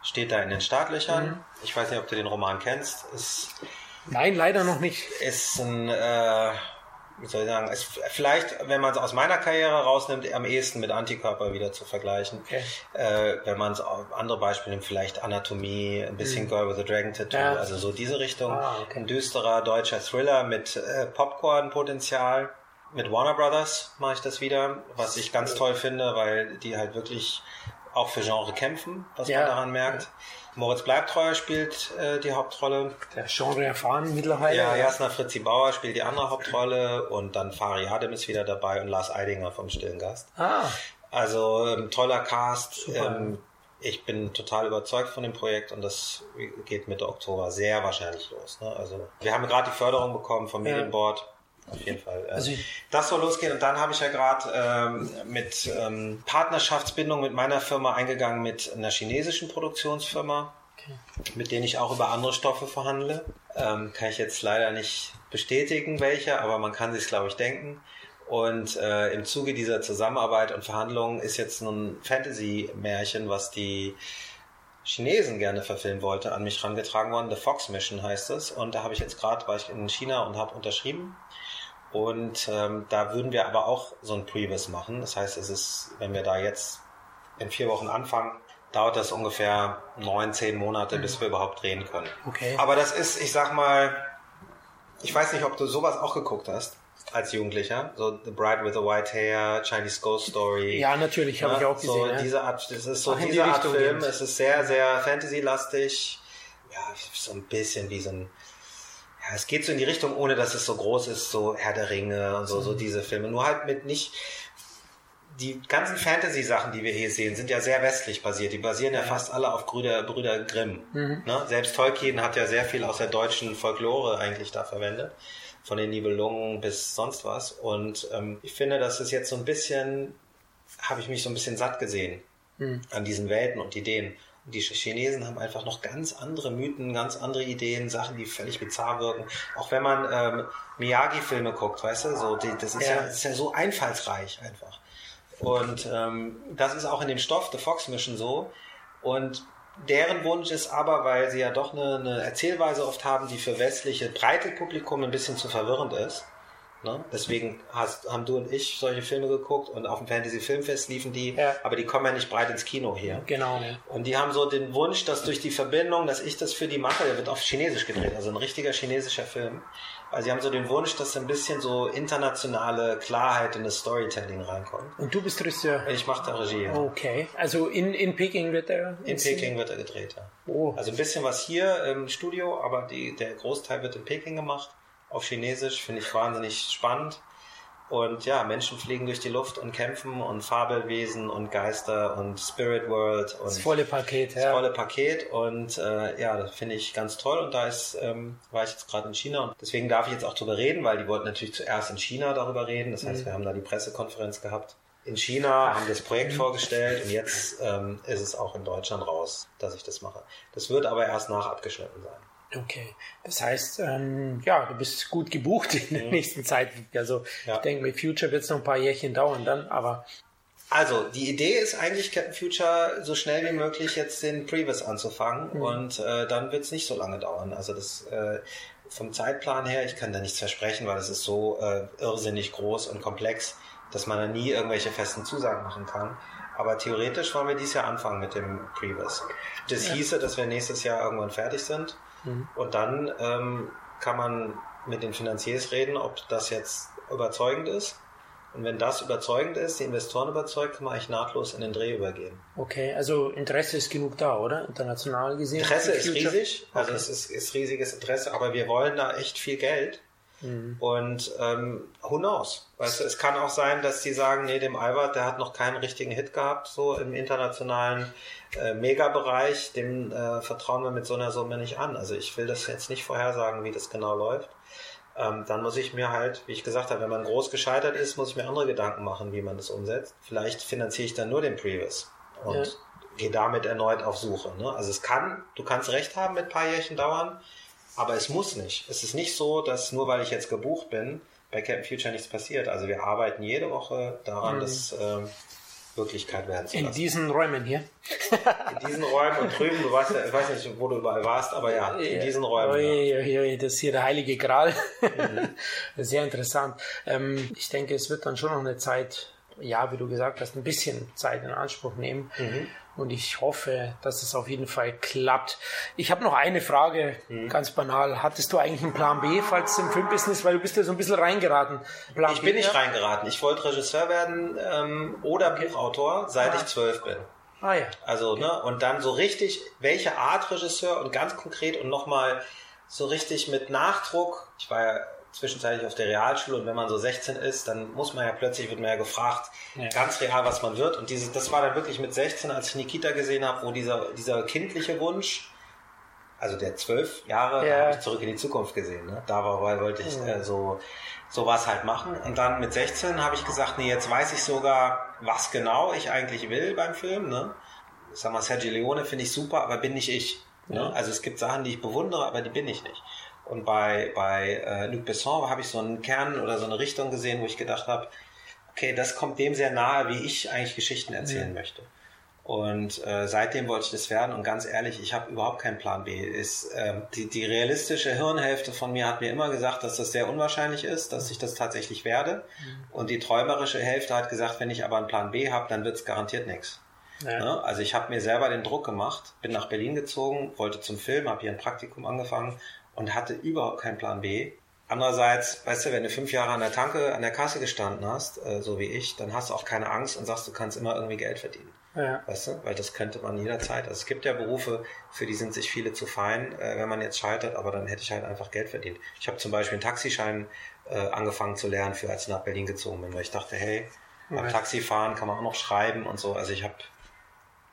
Speaker 2: steht da in den Startlöchern. Mhm. Ich weiß nicht, ob du den Roman kennst. Ist
Speaker 1: Nein, leider noch nicht.
Speaker 2: Ist ein äh, wie soll ich sagen, es vielleicht, wenn man es aus meiner Karriere rausnimmt, am ehesten mit Antikörper wieder zu vergleichen. Okay. Äh, wenn man es andere Beispiele nimmt, vielleicht Anatomie, ein bisschen mhm. Girl with a Dragon Tattoo, ja. also so diese Richtung. Ah, okay. Ein düsterer deutscher Thriller mit äh, Popcorn-Potenzial. Mit Warner Brothers mache ich das wieder, was ich ganz toll finde, weil die halt wirklich auch für Genre kämpfen, was ja. man daran merkt. Moritz Bleibtreuer spielt äh, die Hauptrolle.
Speaker 1: Der Genre erfahren mittlerweile.
Speaker 2: Ja, Jasna Fritzi Bauer spielt die andere Hauptrolle und dann Fari Adem ist wieder dabei und Lars Eidinger vom Stillen Gast. Ah. Also ähm, toller Cast. Ähm, ich bin total überzeugt von dem Projekt und das geht Mitte Oktober sehr wahrscheinlich los. Ne? Also wir haben gerade die Förderung bekommen vom Medienboard. Auf jeden Fall. Äh, also das soll losgehen und dann habe ich ja gerade ähm, mit ähm, Partnerschaftsbindung mit meiner Firma eingegangen mit einer chinesischen Produktionsfirma, okay. mit denen ich auch über andere Stoffe verhandle. Ähm, kann ich jetzt leider nicht bestätigen, welche, aber man kann sich glaube ich denken. Und äh, im Zuge dieser Zusammenarbeit und Verhandlungen ist jetzt ein Fantasy-Märchen, was die Chinesen gerne verfilmen wollte, an mich herangetragen worden. The Fox Mission heißt es. Und da habe ich jetzt gerade, war ich in China und habe unterschrieben. Und ähm, da würden wir aber auch so ein Previs machen. Das heißt, es ist, wenn wir da jetzt in vier Wochen anfangen, dauert das ungefähr neun, zehn Monate, mhm. bis wir überhaupt drehen können. Okay. Aber das ist, ich sag mal, ich weiß nicht, ob du sowas auch geguckt hast als Jugendlicher, so The Bride with the White Hair, Chinese Ghost Story.
Speaker 1: Ja, natürlich, habe ja, ich auch gesehen.
Speaker 2: So ja. diese Art, das ist so Ach, diese die Art Film. Es ist sehr, sehr Fantasy-lastig. Ja, so ein bisschen wie so ein es geht so in die Richtung, ohne dass es so groß ist, so Herr der Ringe und so, so mhm. diese Filme. Nur halt mit nicht, die ganzen Fantasy-Sachen, die wir hier sehen, sind ja sehr westlich basiert. Die basieren ja, ja fast alle auf Brüder, Brüder Grimm. Mhm. Ne? Selbst Tolkien hat ja sehr viel aus der deutschen Folklore eigentlich da verwendet. Von den Nibelungen bis sonst was. Und ähm, ich finde, dass es jetzt so ein bisschen, habe ich mich so ein bisschen satt gesehen mhm. an diesen Welten und Ideen die Chinesen haben einfach noch ganz andere Mythen, ganz andere Ideen, Sachen, die völlig bizarr wirken. Auch wenn man ähm, Miyagi-Filme guckt, weißt du, so, die, das, ist ja. ja. das ist ja so einfallsreich einfach. Und ähm, das ist auch in dem Stoff The Fox Mission so. Und deren Wunsch ist aber, weil sie ja doch eine, eine Erzählweise oft haben, die für westliche breite Publikum ein bisschen zu verwirrend ist, Ne? Deswegen hast, haben du und ich solche Filme geguckt und auf dem Fantasy Filmfest liefen die, ja. aber die kommen ja nicht breit ins Kino hier.
Speaker 1: Genau. Ne?
Speaker 2: Und die haben so den Wunsch, dass durch die Verbindung, dass ich das für die mache, der wird auf Chinesisch gedreht, also ein richtiger chinesischer Film. Also sie haben so den Wunsch, dass ein bisschen so internationale Klarheit in das Storytelling reinkommt.
Speaker 1: Und du bist Regisseur?
Speaker 2: Ich mache da Regie. Ja.
Speaker 1: Okay. Also in, in Peking wird er?
Speaker 2: In Peking wird er gedreht, ja. Oh. Also ein bisschen was hier im Studio, aber die, der Großteil wird in Peking gemacht auf Chinesisch, finde ich wahnsinnig spannend. Und ja, Menschen fliegen durch die Luft und kämpfen und Fabelwesen und Geister und Spirit World und
Speaker 1: das volle Paket,
Speaker 2: ja. Das volle Paket und äh, ja, das finde ich ganz toll. Und da ist, ähm, war ich jetzt gerade in China und deswegen darf ich jetzt auch drüber reden, weil die wollten natürlich zuerst in China darüber reden. Das heißt, mhm. wir haben da die Pressekonferenz gehabt in China, haben das Projekt vorgestellt und jetzt ähm, ist es auch in Deutschland raus, dass ich das mache. Das wird aber erst nach abgeschnitten sein.
Speaker 1: Okay, das heißt, ähm, ja, du bist gut gebucht in der mhm. nächsten Zeit. Also ja. ich denke, mit Future wird es noch ein paar Jährchen dauern dann, aber
Speaker 2: also, die Idee ist eigentlich, Captain Future so schnell wie möglich jetzt den Previous anzufangen mhm. und äh, dann wird es nicht so lange dauern. Also das äh, vom Zeitplan her, ich kann da nichts versprechen, weil es ist so äh, irrsinnig groß und komplex, dass man da nie irgendwelche festen Zusagen machen kann. Aber theoretisch wollen wir dieses Jahr anfangen mit dem Previous. Das hieße, dass wir nächstes Jahr irgendwann fertig sind. Mhm. Und dann ähm, kann man mit den Finanziers reden, ob das jetzt überzeugend ist. Und wenn das überzeugend ist, die Investoren überzeugt, kann man eigentlich nahtlos in den Dreh übergehen.
Speaker 1: Okay, also Interesse ist genug da, oder? International gesehen?
Speaker 2: Interesse ist riesig, also okay. es ist, ist, riesiges Interesse, aber wir wollen da echt viel Geld. Mhm. Und ähm, who knows? Weißt du, es kann auch sein, dass die sagen, nee, dem Albert, der hat noch keinen richtigen Hit gehabt, so im internationalen äh, Megabereich, dem äh, vertrauen wir mit so einer Summe nicht an. Also ich will das jetzt nicht vorhersagen, wie das genau läuft. Ähm, dann muss ich mir halt, wie ich gesagt habe, wenn man groß gescheitert ist, muss ich mir andere Gedanken machen, wie man das umsetzt. Vielleicht finanziere ich dann nur den Previous und ja. gehe damit erneut auf Suche. Ne? Also es kann, du kannst recht haben, mit ein paar Jährchen dauern, aber es muss nicht. Es ist nicht so, dass nur weil ich jetzt gebucht bin, bei Captain Future nichts passiert. Also wir arbeiten jede Woche daran, mhm. dass äh, Wirklichkeit werden zu
Speaker 1: lassen. In diesen Räumen hier?
Speaker 2: in diesen Räumen und drüben, du weißt, ich weiß nicht, wo du überall warst, aber ja, in diesen Räumen.
Speaker 1: Ui, ui, ui, das ist hier der heilige Gral. Mhm. Sehr interessant. Ähm, ich denke, es wird dann schon noch eine Zeit, ja, wie du gesagt hast, ein bisschen Zeit in Anspruch nehmen. Mhm. Und ich hoffe, dass es auf jeden Fall klappt. Ich habe noch eine Frage, mhm. ganz banal. Hattest du eigentlich einen Plan B, falls im Filmbusiness, weil du bist ja so ein bisschen reingeraten?
Speaker 2: Plan ich B, bin nicht ja? reingeraten. Ich wollte Regisseur werden ähm, oder okay. Buchautor, seit ah. ich zwölf bin. Ah ja. Also, ne, und dann so richtig, welche Art Regisseur und ganz konkret und nochmal so richtig mit Nachdruck. Ich war ja zwischenzeitlich auf der Realschule und wenn man so 16 ist, dann muss man ja plötzlich, wird man ja gefragt, ja. ganz real, was man wird. Und diese, das war dann wirklich mit 16, als ich Nikita gesehen habe, wo dieser, dieser kindliche Wunsch, also der zwölf Jahre, ja. habe ich zurück in die Zukunft gesehen. Ne? Da war, weil wollte ich äh, so sowas halt machen. Und dann mit 16 habe ich gesagt, nee, jetzt weiß ich sogar, was genau ich eigentlich will beim Film. Ne? Ich sag mal, Sergio Leone finde ich super, aber bin nicht ich. Ne? Also es gibt Sachen, die ich bewundere, aber die bin ich nicht. Und bei, bei äh, Luc Besson habe ich so einen Kern oder so eine Richtung gesehen, wo ich gedacht habe, okay, das kommt dem sehr nahe, wie ich eigentlich Geschichten erzählen mhm. möchte. Und äh, seitdem wollte ich das werden und ganz ehrlich, ich habe überhaupt keinen Plan B. Ist, äh, die, die realistische Hirnhälfte von mir hat mir immer gesagt, dass das sehr unwahrscheinlich ist, dass ich das tatsächlich werde. Mhm. Und die träumerische Hälfte hat gesagt, wenn ich aber einen Plan B habe, dann wird es garantiert nichts. Ja. Ne? Also ich habe mir selber den Druck gemacht, bin nach Berlin gezogen, wollte zum Film, habe hier ein Praktikum angefangen und hatte überhaupt keinen Plan B. Andererseits, weißt du, wenn du fünf Jahre an der Tanke, an der Kasse gestanden hast, äh, so wie ich, dann hast du auch keine Angst und sagst, du kannst immer irgendwie Geld verdienen. Ja. Weißt du? Weil das könnte man jederzeit. Also es gibt ja Berufe, für die sind sich viele zu fein, äh, wenn man jetzt scheitert, aber dann hätte ich halt einfach Geld verdient. Ich habe zum Beispiel einen Taxischein äh, angefangen zu lernen, für als ich nach Berlin gezogen bin, weil ich dachte, hey, beim ja. Taxifahren kann man auch noch schreiben und so. Also ich habe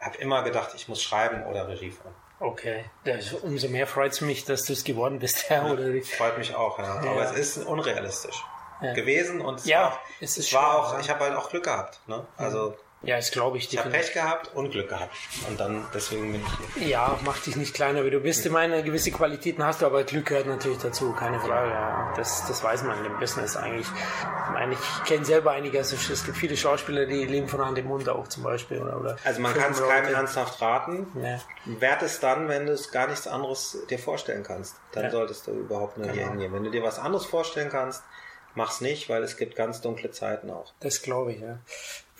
Speaker 2: hab immer gedacht, ich muss schreiben oder Regie fahren.
Speaker 1: Okay, also umso mehr freut es mich, dass du es geworden bist, ja, oder?
Speaker 2: Freut mich auch, ja. ja. Aber es ist unrealistisch ja. gewesen und es
Speaker 1: ja,
Speaker 2: war, es, es war auch, ich habe halt auch Glück gehabt. Ne? Also
Speaker 1: ja, das glaube ich.
Speaker 2: Ich habe Pech gehabt und Glück gehabt. Und dann, deswegen bin ich
Speaker 1: hier. Ja, mach dich nicht kleiner, wie du bist. Ich meine, gewisse Qualitäten hast du, aber Glück gehört natürlich dazu, keine Frage. Ja. Das, das weiß man im Business eigentlich. Ich meine, ich kenne selber einige, also es gibt viele Schauspieler, die leben von Hand im Mund auch zum Beispiel. Oder, oder
Speaker 2: also man kann es keinem ernsthaft raten. Ja. Wert es dann, wenn du es gar nichts anderes dir vorstellen kannst. Dann ja. solltest du überhaupt nur genau. hier hingehen. Wenn du dir was anderes vorstellen kannst, mach's nicht, weil es gibt ganz dunkle Zeiten auch.
Speaker 1: Das glaube ich, ja.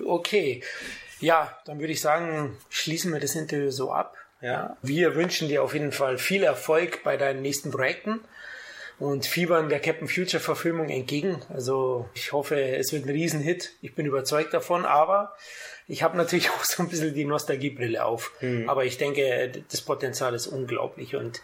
Speaker 1: Okay. Ja, dann würde ich sagen, schließen wir das Interview so ab. Ja. Wir wünschen dir auf jeden Fall viel Erfolg bei deinen nächsten Projekten und fiebern der Captain Future Verfilmung entgegen. Also ich hoffe, es wird ein Riesenhit. Ich bin überzeugt davon, aber ich habe natürlich auch so ein bisschen die Nostalgiebrille auf. Mhm. Aber ich denke, das Potenzial ist unglaublich und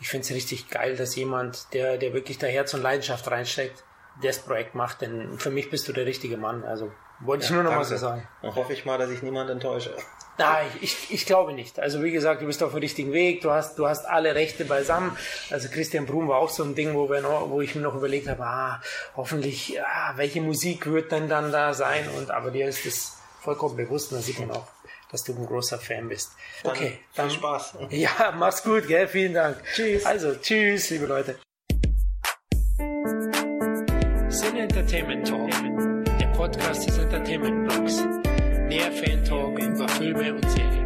Speaker 1: ich finde es richtig geil, dass jemand, der, der wirklich da Herz und Leidenschaft reinsteckt, das Projekt macht, denn für mich bist du der richtige Mann. Also wollte ja, ich nur noch danke. mal so sagen.
Speaker 2: Dann hoffe ich mal, dass ich niemand enttäusche.
Speaker 1: Nein, ich, ich glaube nicht. Also wie gesagt, du bist auf dem richtigen Weg, du hast, du hast alle Rechte beisammen. Also Christian Brum war auch so ein Ding, wo, wir noch, wo ich mir noch überlegt habe, ah, hoffentlich, ah, welche Musik wird denn dann da sein? Und aber dir ist das vollkommen bewusst und da sieht man auch, dass du ein großer Fan bist. Okay,
Speaker 2: dann, viel Spaß.
Speaker 1: Ja, mach's gut, gell? Vielen Dank. Tschüss. Also, tschüss, liebe Leute. Sin Entertainment Talk, Podcast des Entertainment Blogs. Der Fan Talk über Filme und Serien.